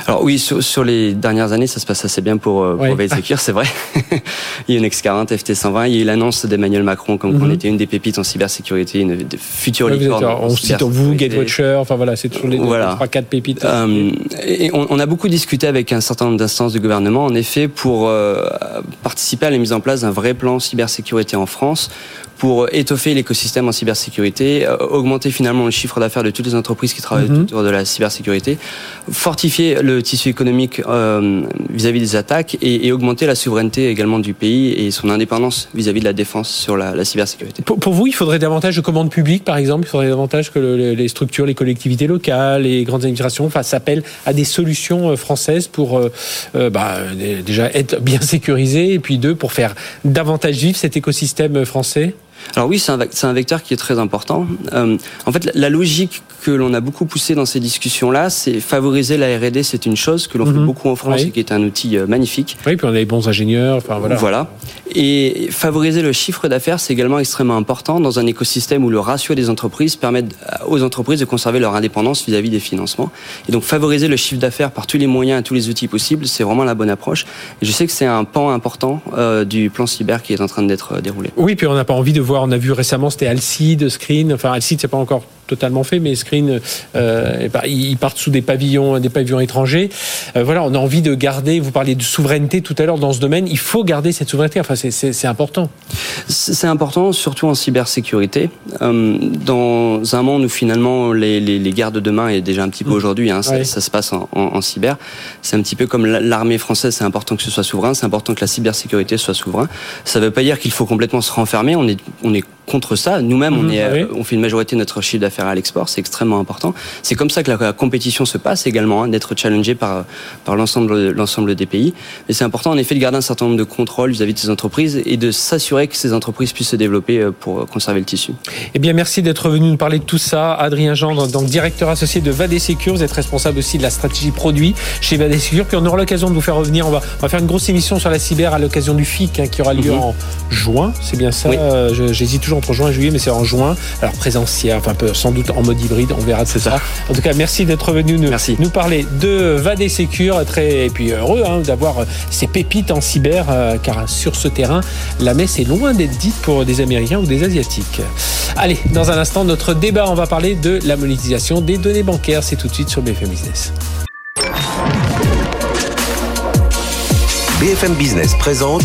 Alors oui, sur, les dernières années, ça se passe assez bien pour, euh, pour c'est vrai. il y a une X40, FT120, il y a eu l'annonce d'Emmanuel Macron comme qu'on mhm. était une des pépites en cybersécurité, une des futures
ouais, On cite vous, Gatewatcher, enfin voilà, c'est toujours les voilà. 3 4 pépites.
Euh, et on, a beaucoup discuté avec un certain nombre d'instances du gouvernement, en effet, pour euh, participer à la mise en place d'un vrai plan cybersécurité en France pour étoffer l'écosystème en cybersécurité, euh, augmenter finalement le chiffre d'affaires de toutes les entreprises qui travaillent mhm. autour de la cybersécurité, fortifier le tissu économique euh, vis-à-vis des attaques et, augmenter la souveraineté également du pays et son indépendance vis-à-vis de la défense sur la, cybersécurité.
Pour, vous, il faudrait davantage de commandes publiques, par exemple, il faudrait davantage que les structures, les collectivités locales, les grandes administrations fassent appel à des solutions euh, françaises pour bah, déjà être bien sécurisées et puis deux, pour faire davantage vivre cet écosystème français?
Alors oui, c'est un, un, vecteur qui est très important. Euh, en fait, la logique que l'on a beaucoup poussée dans ces discussions-là, c'est favoriser la R&D. C'est une chose que l'on fait mhm. beaucoup en France et qui est un outil euh, magnifique.
Oui, puis on a des bons ingénieurs. Enfin voilà.
Voilà. Et favoriser le chiffre d'affaires, c'est également extrêmement important dans un écosystème où le ratio des entreprises permet aux entreprises de conserver leur indépendance vis-à-vis des financements. Et donc favoriser le chiffre d'affaires par tous les moyens et tous les outils possibles, c'est vraiment la bonne approche. Et je sais que c'est un pan important euh, du plan cyber qui est en train d'être euh, déroulé.
Oui, puis on n'a pas envie de on a vu récemment, c'était Alcide, Screen, enfin Alcide, c'est pas encore totalement fait, mais Screen, euh, ils partent sous des pavillons, des pavillons étrangers. Euh, voilà, on a envie de garder. Vous parliez de souveraineté tout à l'heure dans ce domaine. Il faut garder cette souveraineté. Enfin, c'est important.
C'est important, surtout en cybersécurité. Euh, dans un monde où finalement les, les, les guerres de demain est déjà un petit peu mm. aujourd'hui, hein, ça, ça, se passe en, en, en cyber. C'est un petit peu comme l'armée française. C'est important que ce soit souverain. C'est important que la cybersécurité soit souverain. Ça ne veut pas dire qu'il faut complètement se renfermer. On est, on est contre ça. Nous-mêmes, on, mm-hmm. est, on fait une majorité de notre chiffre d'affaires faire à l'export, c'est extrêmement important. C'est comme ça que la, compétition se passe également, hein, d'être challengé par, par l'ensemble, l'ensemble des pays. Mais c'est important en effet de garder un certain nombre de contrôles vis-à-vis de ces entreprises et de s'assurer que ces entreprises puissent se développer euh, pour conserver le tissu.
Eh bien, merci d'être venu nous parler de tout ça. Adrien Gendre, donc directeur associé de Vadé Secure. Vous êtes responsable aussi de la stratégie produit chez Vadé Secure. Puis on aura l'occasion de vous faire revenir. On va, on va faire une grosse émission sur la cyber à l'occasion du FIC hein, qui aura lieu mhm. en juin. C'est bien ça? Euh, j'hésite toujours entre juin et juillet, mais c'est en juin. Alors présentiel, enfin sans doute en mode hybride. On verra de ça. En tout cas, merci d'être venu nous, nous parler de Vadé Secure. Très, et puis heureux hein, d'avoir ces pépites en cyber, euh, car sur ce terrain, la messe est loin d'être dite pour des Américains ou des Asiatiques. Allez, dans un instant, notre débat, on va parler de la monétisation des données bancaires. C'est tout de suite sur BFM Business.
BFM Business présente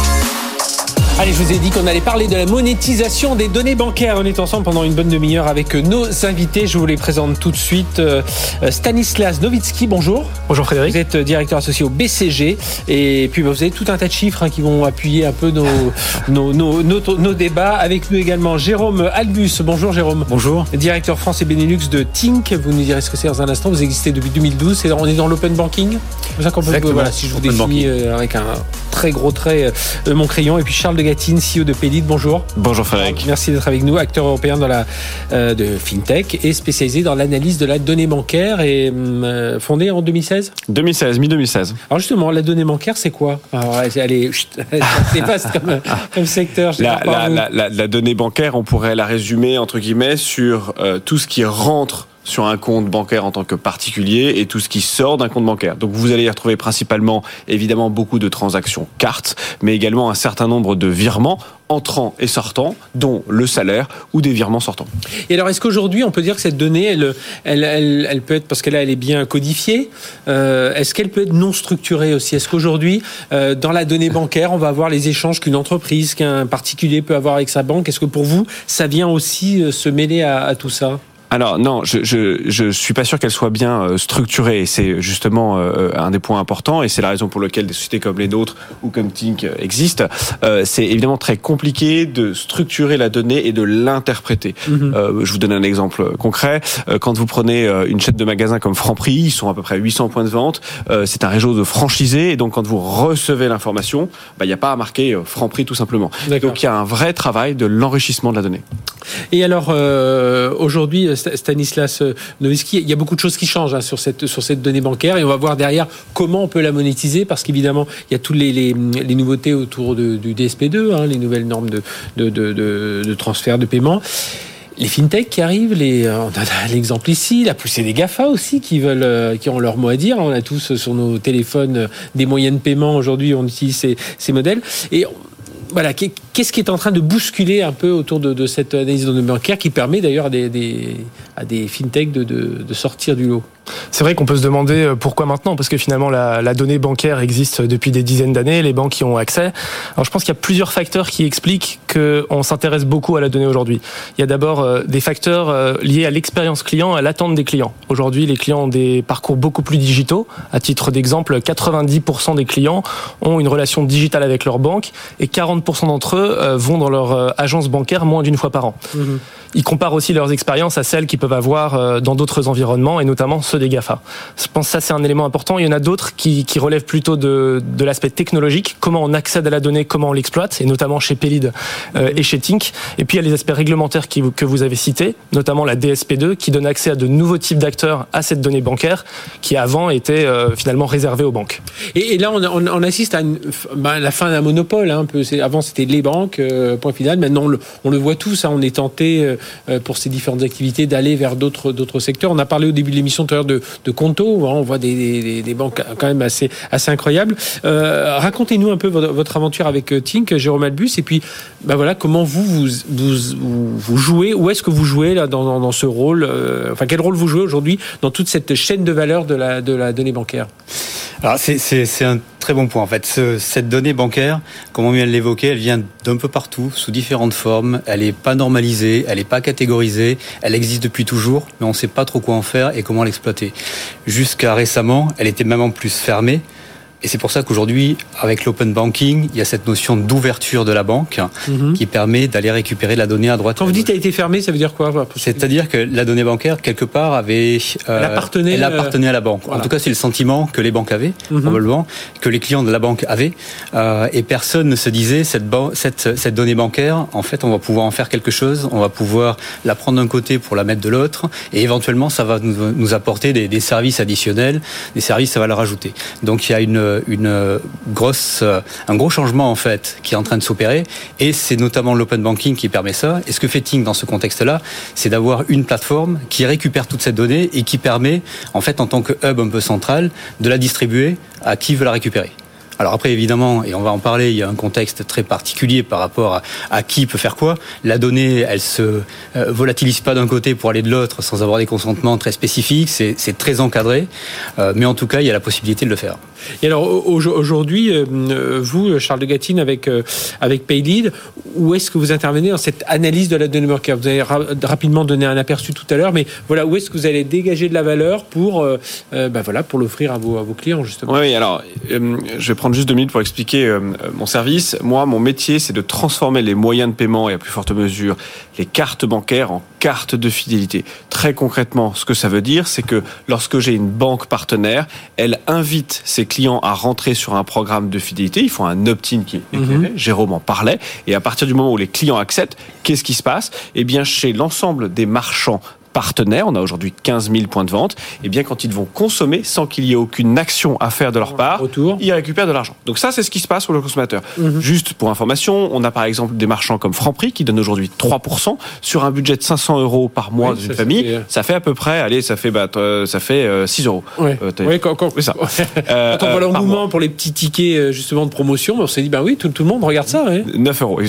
Allez, je vous ai dit qu'on allait parler de la monétisation des données bancaires. On est ensemble pendant une bonne demi-heure avec nos invités. Je vous les présente tout de suite. Euh, Stanislas Novitsky, bonjour.
Bonjour Frédéric.
Vous êtes directeur associé au BCG. Et puis vous avez tout un tas de chiffres hein, qui vont appuyer un peu nos, nos, nos, nos, débats. Avec nous également Jérôme Albus. Bonjour Jérôme.
Bonjour.
Directeur France et Benelux de Tink. Vous nous direz ce que c'est dans un instant. Vous existez depuis 2012. Et on est dans l'open banking?
C'est ça qu'on peut
Voilà, si je vous définis euh, avec un très gros trait euh, mon crayon. Et puis Charles de Gatine, CEO de Pellit. Bonjour.
Bonjour Frédéric.
Merci d'être avec nous, acteur européen dans la, euh, de FinTech et spécialisé dans l'analyse de la donnée bancaire et euh, fondé en 2016
2016, mi-2016.
Alors justement, la donnée bancaire, c'est quoi? Alors, elle est, c'est vaste comme, comme, secteur.
La, la, la, la, donnée bancaire, on pourrait la résumer entre guillemets sur euh, tout ce qui rentre sur un compte bancaire en tant que particulier et tout ce qui sort d'un compte bancaire. Donc vous allez y retrouver principalement évidemment beaucoup de transactions cartes, mais également un certain nombre de virements entrants et sortants, dont le salaire ou des virements sortants.
Et alors, est-ce qu'aujourd'hui, on peut dire que cette donnée, elle, elle, elle, peut être, parce qu'elle elle est bien codifiée, euh, est-ce qu'elle peut être non structurée aussi? Est-ce qu'aujourd'hui, euh, dans la donnée bancaire, on va avoir les échanges qu'une entreprise, qu'un particulier peut avoir avec sa banque? Est-ce que pour vous, ça vient aussi euh, se mêler à tout ça?
Alors non, je, je je suis pas sûr qu'elle soit bien euh, structurée. C'est justement euh, un des points importants et c'est la raison pour laquelle des sociétés comme les nôtres ou comme Tink existent. Euh, c'est évidemment très compliqué de structurer la donnée et de l'interpréter. Mhm. je vous donne un exemple concret. Quand vous prenez une chaîne de magasins comme Franprix, ils sont à peu près 800 points de vente. c'est un réseau de franchisés et donc quand vous recevez l'information, bah, il n'y a pas à marquer Franprix tout simplement. Donc il y a un vrai travail de l'enrichissement de la donnée.
Et alors aujourd'hui Stanislas Nowitzki, il y a beaucoup de choses qui changent hein, sur, cette, sur cette donnée bancaire et on va voir derrière comment on peut la monétiser parce qu'évidemment, il y a toutes les, nouveautés autour du DSP2, hein, les nouvelles normes de, de, de, transfert de paiement les fintechs qui arrivent, les, on a l'exemple ici, la poussée des GAFA aussi qui veulent, euh, qui ont leur mot à dire. On a tous sur nos téléphones des moyens de paiement aujourd'hui, on utilise ces, ces modèles. Et voilà, qu'est-ce qui est en train de bousculer un peu autour de, cette analyse de données bancaires qui permet d'ailleurs à des, fintechs de, de sortir du lot
c'est vrai qu'on peut se demander euh, pourquoi maintenant, parce que finalement la, la donnée bancaire existe depuis des dizaines d'années, les banques y ont accès. Alors je pense qu'il y a plusieurs facteurs qui expliquent qu'on s'intéresse beaucoup à la donnée aujourd'hui. Il y a d'abord euh, des facteurs euh, liés à l'expérience client, à l'attente des clients. Aujourd'hui, les clients ont des parcours beaucoup plus digitaux. À titre d'exemple, 90% des clients ont une relation digitale avec leur banque et 40% d'entre eux vont dans leur agence bancaire moins d'une fois par an. Mmh. Ils comparent aussi leurs expériences à celles qu'ils peuvent avoir dans d'autres environnements et notamment ceux des GAFA. Je pense que ça, c'est un élément important. Il y en a d'autres qui, qui relèvent plutôt de, de l'aspect technologique, comment on accède à la donnée, comment on l'exploite, et notamment chez Pelid euh, et chez Tink. Et puis, il y a les aspects réglementaires qui, que vous avez cités, notamment la DSP2, qui donne accès à de nouveaux types d'acteurs à cette donnée bancaire, qui avant était euh, finalement réservée aux banques.
Et, et là, on, on, assiste à bah, la fin d'un monopole. Hein, un peu. Avant, c'était les banques, euh, point final. Maintenant, on le, voit tous. Hein, on est tenté, pour ces différentes activités, d'aller vers d'autres secteurs. On a parlé au début de l'émission tout à l'heure de, de Conto. Hein, on voit des, banques quand même assez, incroyables. Euh, racontez-nous un peu votre, aventure avec euh, Tink, Jérôme Albus, et puis ben voilà, comment vous, jouez, où est-ce que vous jouez dans, ce rôle, euh, enfin quel rôle vous jouez aujourd'hui dans toute cette chaîne de valeur de la, donnée bancaire?
Alors c'est un très bon point en fait. cette donnée bancaire, comme on vient de l'évoquer, elle vient d'un peu partout, sous différentes formes. Elle n'est pas normalisée, elle n'est pas catégorisée, elle existe depuis toujours, mais on ne sait pas trop quoi en faire et comment l'exploiter. Jusqu'à récemment, elle était même en plus fermée. Et c'est pour ça qu'aujourd'hui, avec l'open banking, il y a cette notion d'ouverture de la banque mhm. qui permet d'aller récupérer la donnée à droite.
Quand vous dites a été fermée, ça veut dire quoi
C'est-à-dire que la donnée bancaire, quelque part, avait...
Euh, elle appartenait,
elle appartenait à la banque. En tout cas, c'est le sentiment que les banques avaient, mhm. probablement, que les clients de la banque avaient. Euh, et personne ne se disait, cette, cette, cette donnée bancaire, en fait, on va pouvoir en faire quelque chose, on va pouvoir la prendre d'un côté pour la mettre de l'autre, et éventuellement, ça va nous, nous apporter des, des services additionnels, des services à valeur ajoutée. Donc, il y a une une grosse, un gros changement en fait qui est en train de s'opérer et c'est notamment l'open banking qui permet ça. Et ce que fait Ting dans ce contexte-là, c'est d'avoir une plateforme qui récupère toute cette donnée et qui permet en fait en tant que hub un peu central de la distribuer à qui veut la récupérer. Alors après, évidemment, et on va en parler, il y a un contexte très particulier par rapport à, qui peut faire quoi. La donnée, elle se euh, volatilise pas d'un côté pour aller de l'autre sans avoir des consentements très spécifiques. C'est très encadré, euh, mais en tout cas, il y a la possibilité de le faire.
Et alors aujourd'hui, euh, vous, Charles de Gatine, avec avec Paylead, où est-ce que vous intervenez dans cette analyse de la donnée bancaire? Vous avez rapidement donné un aperçu tout à l'heure, mais voilà, où est-ce que vous allez dégager de la valeur pour bah voilà pour l'offrir à vos à vos clients justement?
Oui, alors je vais prendre juste deux minutes pour expliquer mon service. Moi, mon métier, c'est de transformer les moyens de paiement et à plus forte mesure les cartes bancaires en cartes de fidélité. Très concrètement, ce que ça veut dire, c'est que lorsque j'ai une banque partenaire, elle invite ses clients à rentrer sur un programme de fidélité. Ils font un opt-in qui est mhm. Jérôme en parlait. Et à partir du moment où les clients acceptent, qu'est-ce qui se passe? Eh bien, chez l'ensemble des marchands partenaires, on a aujourd'hui 15 000 points de vente, et bien quand ils vont consommer sans qu'il y ait aucune action à faire de leur part, ils récupèrent de l'argent. Donc ça, c'est ce qui se passe pour le consommateur. Mhm. Juste pour information, on a par exemple des marchands comme Franprix qui donnent aujourd'hui 3% sur un budget de 500 euros par mois d'une famille. Euh, ça fait à peu près, allez, ça fait, bah, ça fait 6 euh, euros.
Oui, euh, quand, quand, ça. quand on voit l'engouement pour les petits tickets justement de promotion, on s'est dit, bah oui, tout, tout, le monde regarde ça.
9 euros,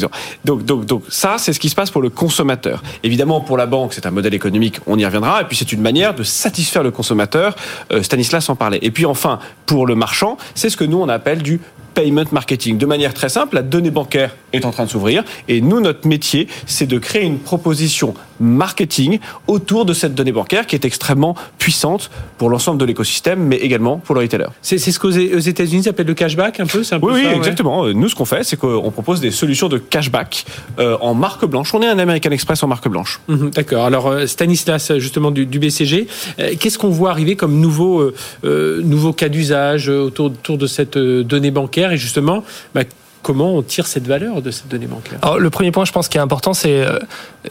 Donc, donc, donc ça, c'est ce qui se passe pour le consommateur. Évidemment, pour la banque, c'est un modèle économique on y reviendra. Et puis c'est une manière de satisfaire le consommateur. Euh, Stanislas en parlait. Et puis enfin, pour le marchand, c'est ce que nous on appelle du payment marketing. De manière très simple, la donnée bancaire est en train de s'ouvrir et nous, notre métier, c'est de créer une proposition marketing autour de cette donnée bancaire qui est extrêmement puissante pour l'ensemble de l'écosystème, mais également pour le retailer.
C'est ce qu'aux États-Unis s'appelle le cashback un peu,
un peu Oui, oui exactement. Nous, ce qu'on fait, c'est qu'on propose des solutions de cashback euh, en marque blanche. On est un American Express en marque blanche.
Mhm, d'accord. Alors, euh, Stanislas, justement, du, BCG, euh, qu'est-ce qu'on voit arriver comme nouveau, nouveau cas d'usage autour, autour de cette donnée bancaire? Et justement, bah, comment on tire cette valeur de cette donnée bancaire?
Alors, Le premier point, je pense, qui est important, c'est euh,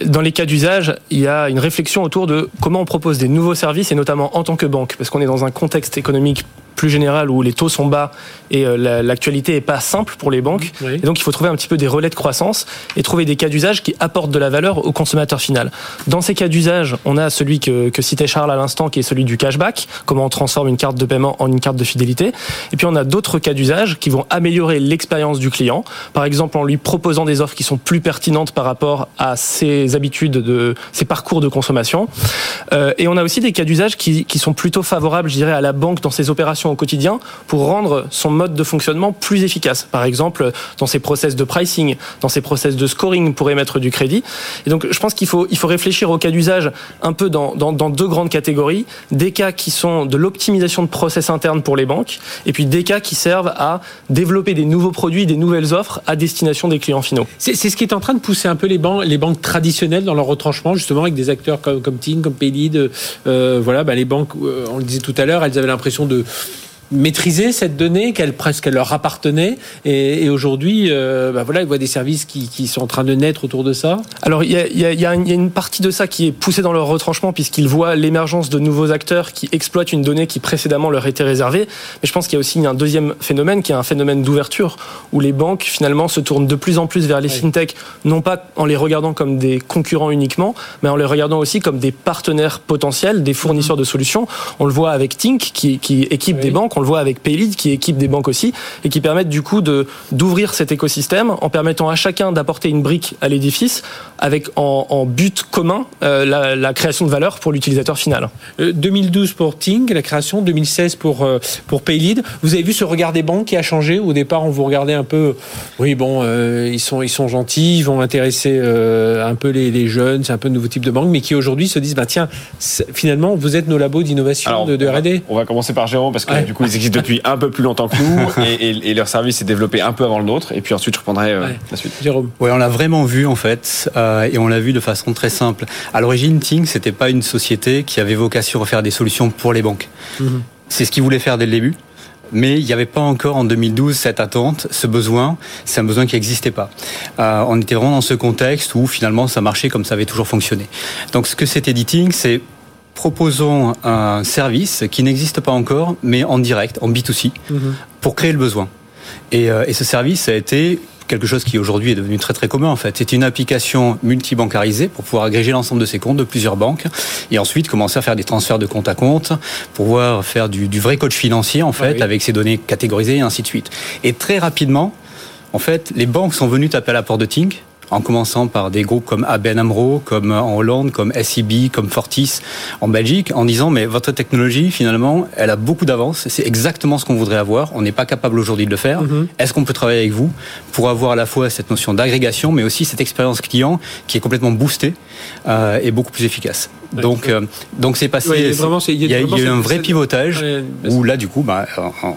dans les cas d'usage, il y a une réflexion autour de comment on propose des nouveaux services, et notamment en tant que banque, parce qu'on est dans un contexte économique plus général où les taux sont bas et euh, l'actualité est pas simple pour les banques. Et donc il faut trouver un petit peu des relais de croissance et trouver des cas d'usage qui apportent de la valeur au consommateur final. Dans ces cas d'usage, on a celui que, que citait Charles à l'instant qui est celui du cashback, comment on transforme une carte de paiement en une carte de fidélité. Et puis on a d'autres cas d'usage qui vont améliorer l'expérience du client, par exemple en lui proposant des offres qui sont plus pertinentes par rapport à ses habitudes de ses parcours de consommation. Euh, et on a aussi des cas d'usage qui, qui sont plutôt favorables, je dirais, à la banque dans ses opérations au quotidien pour rendre son mode de fonctionnement plus efficace. Par exemple, dans ses process de pricing, dans ses process de scoring pour émettre du crédit. Et donc, je pense qu'il faut, il faut réfléchir au cas d'usage un peu dans, dans, dans, deux grandes catégories. Des cas qui sont de l'optimisation de process interne pour les banques et puis des cas qui servent à développer des nouveaux produits, des offres à destination des clients finaux.
C'est ce qui est en train de pousser un peu les banques, les banques traditionnelles dans leur retranchement, justement, avec des acteurs comme, comme Ting, comme Paylid. Euh, voilà, bah, les banques, euh, on le disait tout à l'heure, elles avaient l'impression de maîtriser cette donnée, qu'elle presque leur appartenait. Et, aujourd'hui, euh, bah voilà, ils voient des services qui, qui, sont en train de naître autour de ça.
Alors, il y a, y, a, y a, une partie de ça qui est poussée dans leur retranchement, puisqu'ils voient l'émergence de nouveaux acteurs qui exploitent une donnée qui précédemment leur était réservée. Mais je pense qu'il y a aussi un deuxième phénomène, qui est un phénomène d'ouverture, où les banques, finalement, se tournent de plus en plus vers les fintechs, non pas en les regardant comme des concurrents uniquement, mais en les regardant aussi comme des partenaires potentiels, des fournisseurs de solutions. On le voit avec Tink, qui, qui équipe des banques on le voit avec Paylid qui équipe des banques aussi et qui permettent du coup de d'ouvrir cet écosystème en permettant à chacun d'apporter une brique à l'édifice avec en, but commun euh, la, création de valeur pour l'utilisateur final.
2012 euh, pour Ting, la création, 2016 pour euh, pour Paylid. Vous avez vu ce regard des banques qui a changé? Au départ, on vous regardait un peu, oui bon, ils sont ils sont gentils, ils vont intéresser un peu les, les jeunes, c'est un peu un nouveau type de banque, mais qui aujourd'hui se disent, bah tiens, finalement, vous êtes nos labos d'innovation de, de R&D.
On va commencer par Jérôme parce que du coup, existe depuis un peu plus longtemps que nous et, leur service s'est développé un peu avant le nôtre. Et puis ensuite, je reprendrai euh, la suite.
Jérôme. Oui, on l'a vraiment vu en fait, euh, et on l'a vu de façon très simple. À l'origine, Ting, c'était pas une société qui avait vocation à faire des solutions pour les banques. Mhm. C'est ce qu'ils voulaient faire dès le début mais il n'y avait pas encore en 2012 cette attente, ce besoin. C'est un besoin qui n'existait pas. Euh, on était vraiment dans ce contexte où finalement ça marchait comme ça avait toujours fonctionné. Donc ce que c'est Editing, c'est proposons un service qui n'existe pas encore, mais en direct, en B2C, mhm. pour créer le besoin. Et, euh, et, ce service a été quelque chose qui aujourd'hui est devenu très très commun en fait. C'est une application multibancarisée pour pouvoir agréger l'ensemble de ses comptes de plusieurs banques et ensuite commencer à faire des transferts de compte à compte, pouvoir faire du, vrai coach financier en fait, avec ses données catégorisées et ainsi de suite. Et très rapidement, en fait, les banques sont venues taper à la porte de Tink en commençant par des groupes comme ABN AMRO, comme en Hollande, comme SEB, comme Fortis en Belgique, en disant mais votre technologie finalement, elle a beaucoup d'avance, c'est exactement ce qu'on voudrait avoir, on n'est pas capable aujourd'hui de le faire. Mhm. Est-ce qu'on peut travailler avec vous pour avoir à la fois cette notion d'agrégation, mais aussi cette expérience client qui est complètement boostée euh, et beaucoup plus efficace? Donc, euh, donc c'est passé. il y a, eu un vrai pivotage où là, du coup, bah,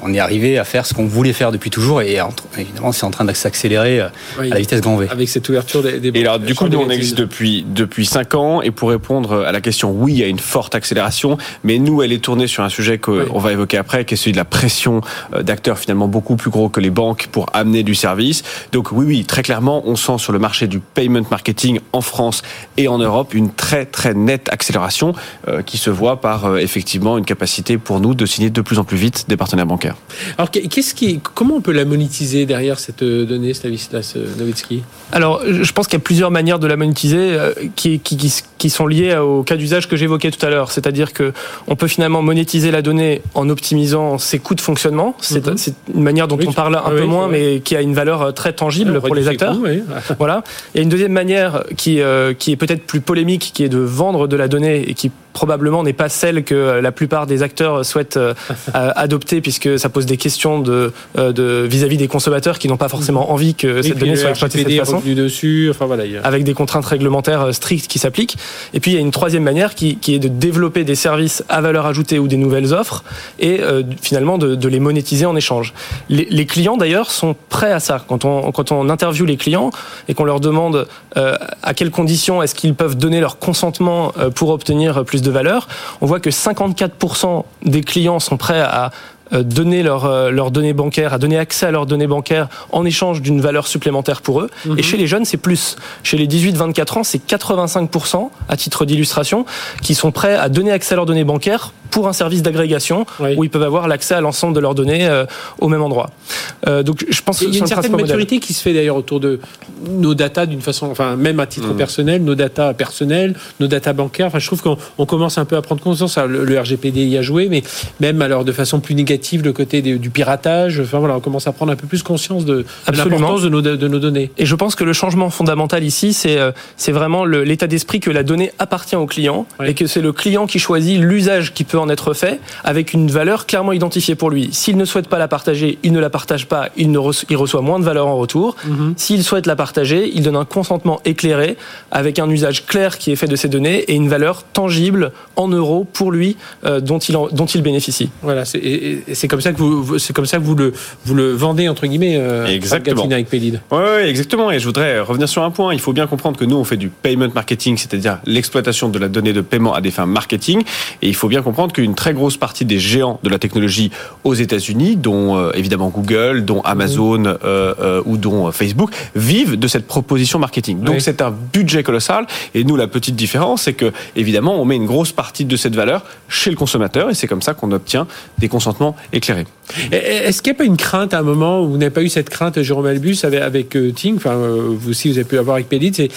on est arrivé à faire ce qu'on voulait faire depuis toujours et évidemment, c'est en train de s'accélérer euh, à la vitesse grand V.
Avec cette ouverture des. des
et alors, du coup, nous, on existe depuis depuis cinq ans et pour répondre à la question, oui, il y a une forte accélération, mais nous, elle est tournée sur un sujet qu'on va évoquer après, qui est celui de la pression euh, d'acteurs finalement beaucoup plus gros que les banques pour amener du service. Donc, oui, oui, très clairement, on sent sur le marché du payment marketing en France et en Europe une très très nette accélération accélération euh, qui se voit par euh, effectivement une capacité pour nous de signer de plus en plus vite des partenaires bancaires.
Alors, qu'est-ce qui, comment on peut la monétiser derrière cette euh, donnée, Stavislas Nowitzki?
Alors, je pense qu'il y a plusieurs manières de la monétiser qui, qui, qui, sont liées au cas d'usage que j'évoquais tout à l'heure. C'est-à-dire que on peut finalement monétiser la donnée en optimisant ses coûts de fonctionnement. C'est mhm. une manière dont on parle un peu moins, mais qui a une valeur très tangible pour les acteurs. voilà. A une deuxième manière qui, qui est peut-être plus polémique, qui est de vendre de la et qui probablement n'est pas celle que la plupart des acteurs souhaitent euh, adopter puisque ça pose des questions de euh, vis-à-vis des consommateurs qui n'ont pas forcément envie que cette donnée soit exploitée de cette façon.
dessus, enfin voilà,
avec des contraintes réglementaires euh, strictes qui s'appliquent. Et puis il y a une troisième manière qui, est de développer des services à valeur ajoutée ou des nouvelles offres et finalement de, les monétiser en échange. Les, clients d'ailleurs sont prêts à ça. Quand on, quand on interviewe les clients et qu'on leur demande à quelles conditions est-ce qu'ils peuvent donner leur consentement pour obtenir plus de valeur, on voit que 54% des clients sont prêts à euh, donner euh, leurs données bancaires, à donner accès à leurs données bancaires en échange d'une valeur supplémentaire pour eux. Et mhm. chez les jeunes, c'est plus. Chez les 18-24 ans, c'est 85%, à titre d'illustration, qui sont prêts à donner accès à leurs données bancaires pour un service d'agrégation où ils peuvent avoir l'accès à l'ensemble de leurs données euh, au même endroit.
Euh, donc je pense il y a une certaine maturité qui se fait d'ailleurs autour de nos datas d'une façon, enfin même à titre mm. personnel, nos datas personnels, nos datas bancaires. Enfin, je trouve qu'on commence un peu à prendre conscience. Le, RGPD y a joué, mais même alors de façon plus négative le côté du piratage. Enfin voilà, on commence à prendre un peu plus conscience de, l'importance de nos, de nos données.
Et je pense que le changement fondamental ici, c'est euh, c'est vraiment l'état d'esprit que la donnée appartient au client et que c'est le client qui choisit l'usage qui peut en être fait avec une valeur clairement identifiée pour lui. S'il ne souhaite pas la partager, il ne la partage pas, il, ne reçoit, moins de valeur en retour. Mhm. S'il souhaite la partager, il donne un consentement éclairé avec un usage clair qui est fait de ces données et une valeur tangible en euros pour lui euh, dont, il dont il bénéficie.
Voilà, c'est comme ça que vous c'est comme ça que vous le vous le vendez entre guillemets. Euh,
exactement.
Avec
Oui, ouais, exactement. Et je voudrais revenir sur un point. Il faut bien comprendre que nous on fait du payment marketing, c'est-à-dire l'exploitation de la donnée de paiement à des fins marketing. Et il faut bien comprendre qu'une très grosse partie des géants de la technologie aux États-Unis, dont euh, évidemment Google, dont Amazon euh, euh, ou dont Facebook, vivent de cette proposition marketing. Donc c'est un budget colossal. Et nous, la petite différence, c'est que évidemment, on met une grosse partie de cette valeur chez le consommateur, et c'est comme ça qu'on obtient des consentements éclairés.
Est-ce qu'il n'y a pas une crainte à un moment où vous n'avez pas eu cette crainte, Jérôme Albus, avec, avec Ting, enfin vous aussi vous avez pu avoir avec Pédit, c'est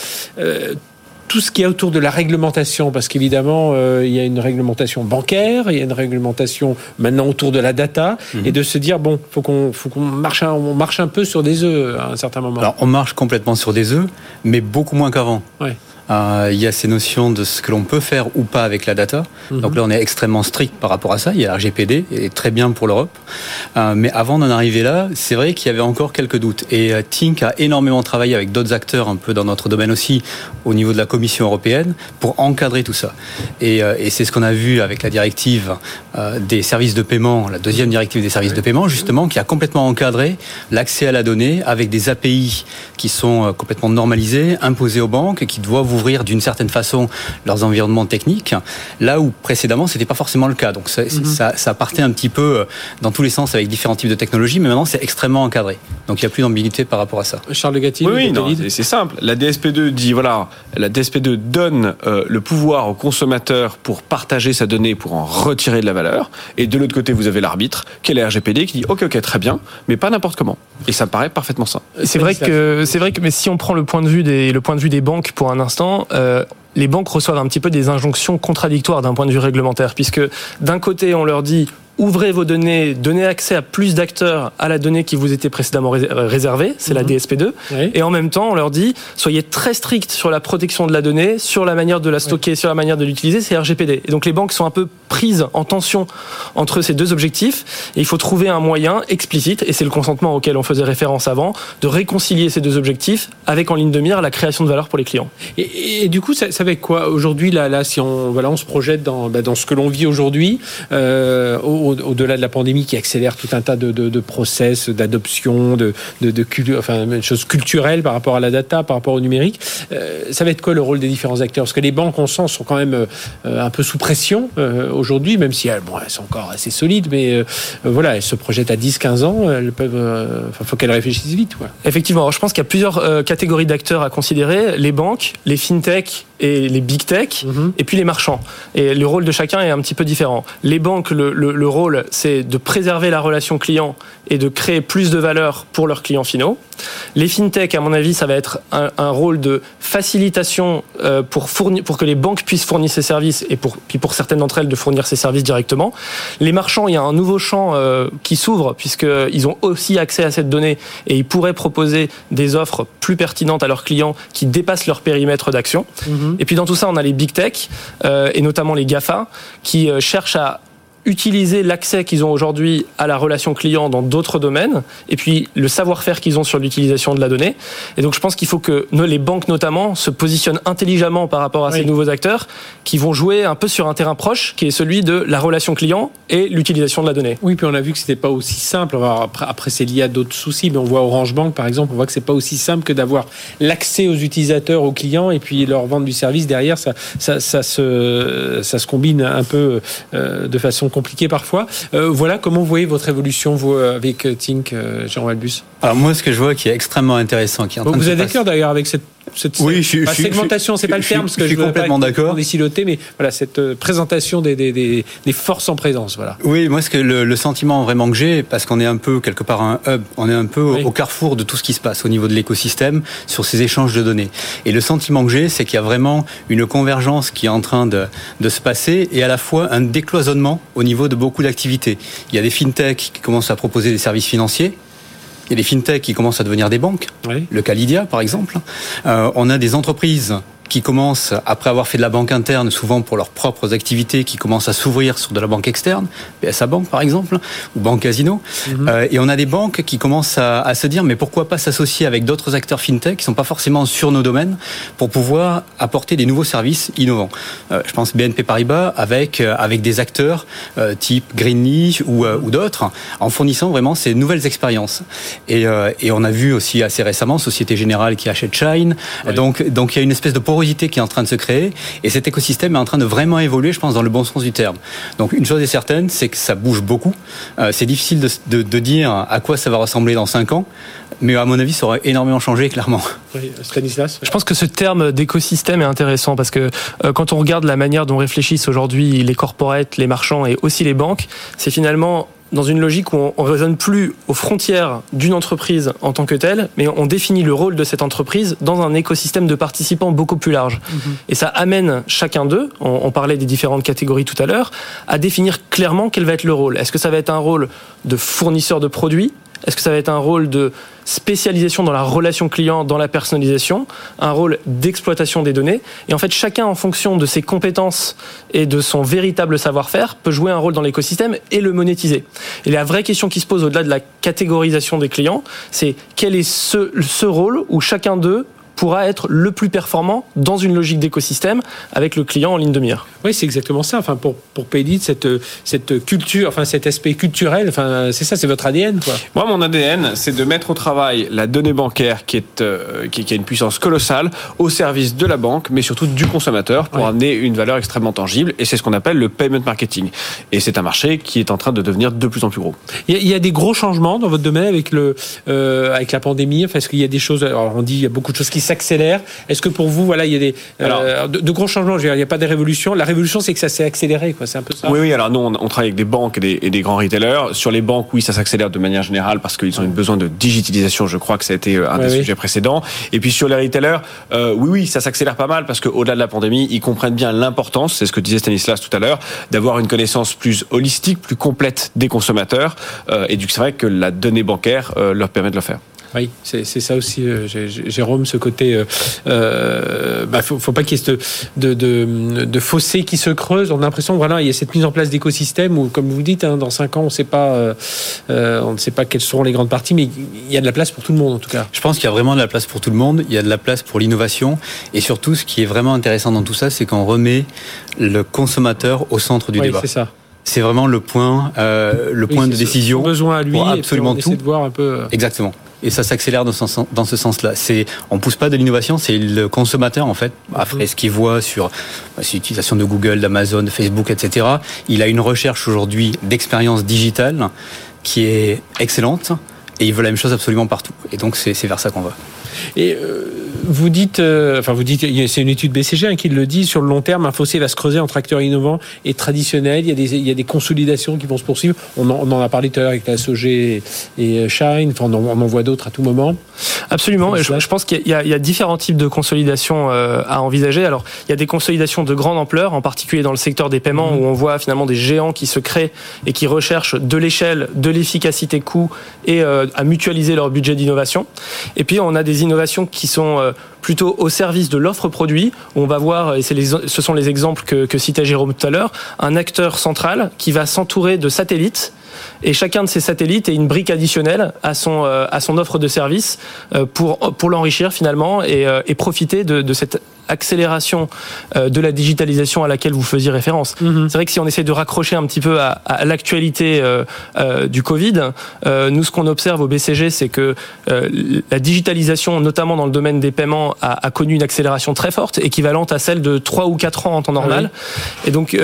tout ce qui est autour de la réglementation, parce qu'évidemment, euh, il y a une réglementation bancaire, il y a une réglementation maintenant autour de la data, mhm. et de se dire bon, faut qu'on faut qu'on marche un, on marche un peu sur des œufs à un certain moment.
Alors on marche complètement sur des œufs, mais beaucoup moins qu'avant. Ouais. Euh, il y a ces notions de ce que l'on peut faire ou pas avec la data. Mhm. Donc là, on est extrêmement strict par rapport à ça. Il y a RGPD, et très bien pour l'Europe. Euh, mais avant d'en arriver là, c'est vrai qu'il y avait encore quelques doutes. Et euh, Tink a énormément travaillé avec d'autres acteurs, un peu dans notre domaine aussi, au niveau de la Commission européenne, pour encadrer tout ça. Et, et c'est ce qu'on a vu avec la directive des services de paiement, la deuxième directive des services de paiement, justement, qui a complètement encadré l'accès à la donnée avec des API qui sont complètement normalisés, imposés aux banques, et qui doivent vous couvrir d'une certaine façon leurs environnements techniques, là où précédemment c'était pas forcément le cas. Donc ça, mhm. ça, ça, partait un petit peu euh, dans tous les sens avec différents types de technologies, mais maintenant c'est extrêmement encadré. Donc il n'y a plus d'ambiguïté par rapport à ça.
Charles Gatti,
oui, oui c'est simple. La DSP2 dit voilà, la DSP2 donne euh, le pouvoir au consommateur pour partager sa donnée, pour en retirer de la valeur, et de l'autre côté vous avez l'arbitre, qui est la RGPD, qui dit ok ok très bien, mais pas n'importe comment. Et ça me paraît parfaitement ça.
C'est vrai que c'est vrai que mais si on prend le point de vue des le point de vue des banques pour un instant. Euh, les banques reçoivent un petit peu des injonctions contradictoires d'un point de vue réglementaire, puisque d'un côté on leur dit ouvrez vos données, donnez accès à plus d'acteurs à la donnée qui vous était précédemment réservée, c'est la mhm. DSP2. Et en même temps, on leur dit, soyez très stricts sur la protection de la donnée, sur la manière de la stocker, sur la manière de l'utiliser, c'est RGPD. Et donc les banques sont un peu prises en tension entre ces deux objectifs. Et il faut trouver un moyen explicite, et c'est le consentement auquel on faisait référence avant, de réconcilier ces deux objectifs avec en ligne de mire la création de valeur pour les clients.
Et, du coup, ça, ça va être quoi aujourd'hui là, là, si on, voilà, on se projette dans, bah, dans ce que l'on vit aujourd'hui, euh, au-delà de la pandémie qui accélère tout un tas de, de, process, d'adoption, de, de, de enfin, choses culturelles par rapport à la data, par rapport au numérique. Euh, ça va être quoi le rôle des différents acteurs? Parce que les banques, on sent, sont quand même euh, un peu sous pression euh, aujourd'hui, même si elles, bon, elles sont encore assez solides, mais voilà, elles se projettent à 10-15 ans. Elles peuvent, faut qu'elles réfléchissent vite.
Effectivement, Alors, je pense qu'il y a plusieurs catégories d'acteurs à considérer les banques, les fintech et les big tech, mhm. et puis les marchands. Et le rôle de chacun est un petit peu différent. Les banques, le, le, le rôle, c'est de préserver la relation client et de créer plus de valeur pour leurs clients finaux. Les fintech, à mon avis, ça va être un, un rôle de facilitation euh, pour, fournir, pour que les banques puissent fournir ces services et pour, puis pour certaines d'entre elles de fournir ces services directement. Les marchands, il y a un nouveau champ euh, qui s'ouvre puisqu'ils ont aussi accès à cette donnée et ils pourraient proposer des offres plus pertinentes à leurs clients qui dépassent leur périmètre d'action. Mhm. Et puis dans tout ça, on a les big tech euh, et notamment les GAFA qui cherchent à utiliser l'accès qu'ils ont aujourd'hui à la relation client dans d'autres domaines, et puis le savoir-faire qu'ils ont sur l'utilisation de la donnée. Et donc je pense qu'il faut que les banques notamment se positionnent intelligemment par rapport à ces nouveaux acteurs qui vont jouer un peu sur un terrain proche, qui est celui de la relation client et l'utilisation de la donnée.
Oui, puis on a vu que c'était pas aussi simple. Après, après c'est lié à d'autres soucis, mais on voit Orange Bank par exemple, on voit que c'est pas aussi simple que d'avoir l'accès aux utilisateurs, aux clients, et puis leur vendre du service derrière. Ça, ça, ça se, ça se combine un peu euh, de façon compliqué parfois. Euh, voilà comment vous voyez votre évolution, vous, euh, avec euh, Tink, Jean Albus
Alors moi, ce que je vois qui est extrêmement intéressant, qui est en
train Vous êtes d'accord d'ailleurs avec cette cette
oui, je,
pas segmentation, c'est pas le terme, parce que
je suis complètement d'accord.
Des silotés, mais voilà cette présentation des, des, des, des, forces en présence, voilà.
Oui, moi, ce que le, le sentiment vraiment que j'ai, parce qu'on est un peu quelque part un hub, on est un peu au carrefour de tout ce qui se passe au niveau de l'écosystème sur ces échanges de données. Et le sentiment que j'ai, c'est qu'il y a vraiment une convergence qui est en train de, de se passer et à la fois un décloisonnement au niveau de beaucoup d'activités. Il y a des fintechs qui commencent à proposer des services financiers. Il y a des fintechs qui commencent à devenir des banques. Le cas Lydia, par exemple. Euh, on a des entreprises qui commencent, après avoir fait de la banque interne, souvent pour leurs propres activités, qui commencent à s'ouvrir sur de la banque externe, PSA Bank par exemple, ou Banque Casino. Mhm. Euh, et on a des banques qui commencent à, à se dire, mais pourquoi pas s'associer avec d'autres acteurs fintech qui sont pas forcément sur nos domaines pour pouvoir apporter des nouveaux services innovants. Euh, je pense BNP Paribas avec euh, avec des acteurs type Greenly ou, ou d'autres, en fournissant vraiment ces nouvelles expériences. Et, et on a vu aussi assez récemment Société Générale qui achète Shine. Donc donc il y a une espèce de qui est en train de se créer et cet écosystème est en train de vraiment évoluer, je pense, dans le bon sens du terme. Donc une chose est certaine, c'est que ça bouge beaucoup. Euh, c'est difficile de, de, de, dire à quoi ça va ressembler dans 5 ans, mais à mon avis, ça aurait énormément changé, clairement.
Oui, Stanislas? Je pense que ce terme d'écosystème est intéressant parce que euh, quand on regarde la manière dont réfléchissent aujourd'hui les corporates, les marchands et aussi les banques, c'est finalement dans une logique où on ne raisonne plus aux frontières d'une entreprise en tant que telle, mais on définit le rôle de cette entreprise dans un écosystème de participants beaucoup plus large. Mhm. Et ça amène chacun d'eux, on, on, parlait des différentes catégories tout à l'heure, à définir clairement quel va être le rôle. Est-ce que ça va être un rôle de fournisseur de produits est-ce que ça va être un rôle de spécialisation dans la relation client, dans la personnalisation, un rôle d'exploitation des données Et en fait, chacun, en fonction de ses compétences et de son véritable savoir-faire, peut jouer un rôle dans l'écosystème et le monétiser. Et la vraie question qui se pose au-delà de la catégorisation des clients, c'est quel est ce, rôle où chacun d'eux pourra être le plus performant dans une logique d'écosystème avec le client en ligne de mire.
Oui, c'est exactement ça. Enfin, pour, pour Paydit, cette, cette culture, enfin, cet aspect culturel, enfin, c'est ça, c'est votre ADN, quoi.
Moi, mon ADN, c'est de mettre au travail la donnée bancaire qui, est, euh, qui, a une puissance colossale au service de la banque, mais surtout du consommateur pour amener une valeur extrêmement tangible. Et c'est ce qu'on appelle le payment marketing. Et c'est un marché qui est en train de devenir de plus en plus gros.
Il y a, des gros changements dans votre domaine avec, le, euh, avec la pandémie? Enfin, est-ce qu'il y a des choses, alors on dit il y a beaucoup de choses qui s'accélèrent. Est-ce que pour vous, voilà, il y a des, euh, de, gros changements Il n'y a pas de révolution. La révolution, c'est que ça s'est accéléré, quoi. C'est un peu ça.
Oui, oui. Alors nous, on, travaille avec des banques et des, grands retailers. Sur les banques, oui, ça s'accélère de manière générale parce qu'ils ont un besoin de digitalisation. Je crois que ça a été un des sujets précédents. Et puis sur les retailers, oui, oui, ça s'accélère pas mal parce qu'au-delà de la pandémie, ils comprennent bien l'importance, c'est ce que disait Stanislas tout à l'heure, d'avoir une connaissance plus holistique, plus complète des consommateurs. Euh, et du coup, c'est vrai que la donnée bancaire euh, leur permet de le faire.
Oui, c'est ça aussi, euh, Jérôme, ce côté. Euh, euh bah, faut, faut pas qu'il y ait de, de, de, fossé qui se creuse. On a l'impression, voilà, il y a cette mise en place d'écosystèmes où, comme vous dites, hein, dans cinq ans, on sait pas, euh, on ne sait pas quelles seront les grandes parties, mais il y a de la place pour tout le monde, en tout cas.
Je pense qu'il y a vraiment de la place pour tout le monde. Il y a de la place pour l'innovation, et surtout, ce qui est vraiment intéressant dans tout ça, c'est qu'on remet le consommateur au centre du
oui,
débat.
C'est ça
c'est vraiment le point, euh, le point de décision.
Besoin à lui,
pour absolument
et
tout.
De voir un peu.
Exactement et ça s'accélère dans, dans, ce sens-là. C'est, on pousse pas de l'innovation, c'est le consommateur en fait, après ce qu'il voit sur bah, l'utilisation de Google, d'Amazon, de Facebook, etc. Il a une recherche aujourd'hui d'expérience digitale qui est excellente et il veut la même chose absolument partout. Et donc c'est, vers ça qu'on va.
Et euh, vous dites, euh, enfin vous dites, c'est une étude BCG hein, qui le dit, sur le long terme, un fossé va se creuser entre acteurs innovants et traditionnels. Il y a des, il y a des consolidations qui vont se poursuivre. On en, on en a parlé tout à l'heure avec la SOG et euh, Shine. Enfin, on en, on en voit d'autres à tout moment.
Absolument. Je, je, pense qu'il y, y, a différents types de consolidations à envisager. Alors, il y a des consolidations de grande ampleur, en particulier dans le secteur des paiements, mmh. où on voit finalement des géants qui se créent et qui recherchent de l'échelle, de l'efficacité coût et à mutualiser leur budget d'innovation. Et puis, on a des innovations qui sont plutôt au service de l'offre produit. Où on va voir, et ce sont les exemples que, citait Jérôme tout à l'heure, un acteur central qui va s'entourer de satellites et chacun de ces satellites est une brique additionnelle à son euh, offre de service euh, pour l'enrichir finalement et, euh, profiter de cette accélération euh, de la digitalisation à laquelle vous faisiez référence. Mhm. C'est vrai que si on essaie de raccrocher un petit peu à, l'actualité euh, euh, du Covid, nous ce qu'on observe au BCG, c'est que la digitalisation, notamment dans le domaine des paiements, a, connu une accélération très forte, équivalente à celle de 3 ou 4 ans en temps normal. Et donc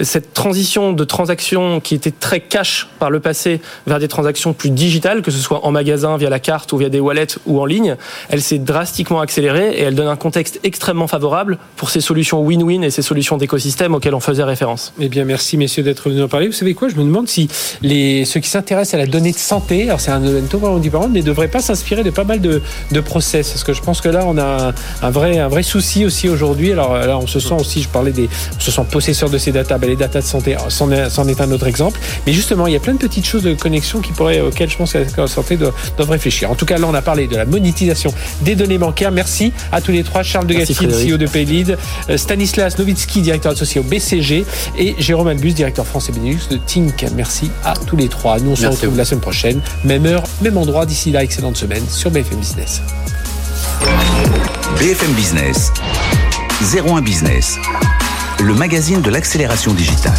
cette transition de transactions qui était très cash par le passé vers des transactions plus digitales, que ce soit en magasin, via la carte ou via des wallets ou en ligne, elle s'est drastiquement accélérée et elle donne un contexte extrêmement favorable pour ces solutions win-win et ces solutions d'écosystème auxquelles on faisait référence.
Eh bien, merci messieurs d'être venus en parler. Vous savez quoi Je me demande si les, ceux qui s'intéressent à la donnée de santé, alors c'est un domaine totalement différent, ne devraient pas s'inspirer de pas mal de, de process. Parce que je pense que là, on a un, vrai, un vrai souci aussi aujourd'hui. Alors là, on se sent aussi, je parlais des, on se sent possesseur de ces data, ben, les data de santé, c'en est, est, un autre exemple. Mais justement, il y a plein de petites choses de connexion qui pourraient, auxquelles je pense que la santé doit, doivent réfléchir. En tout cas, là, on a parlé de la monétisation des données bancaires. Merci à tous les trois. Charles de Gatti, CEO de Paylead, euh, Stanislas Novitsky, directeur associé au BCG, et Jérôme Albus, directeur français Benelux de Tink. Merci à tous les trois. Nous, on se retrouve la semaine prochaine, même heure, même endroit. D'ici là, excellente semaine sur BFM Business.
BFM Business, 01 Business, le magazine de l'accélération digitale.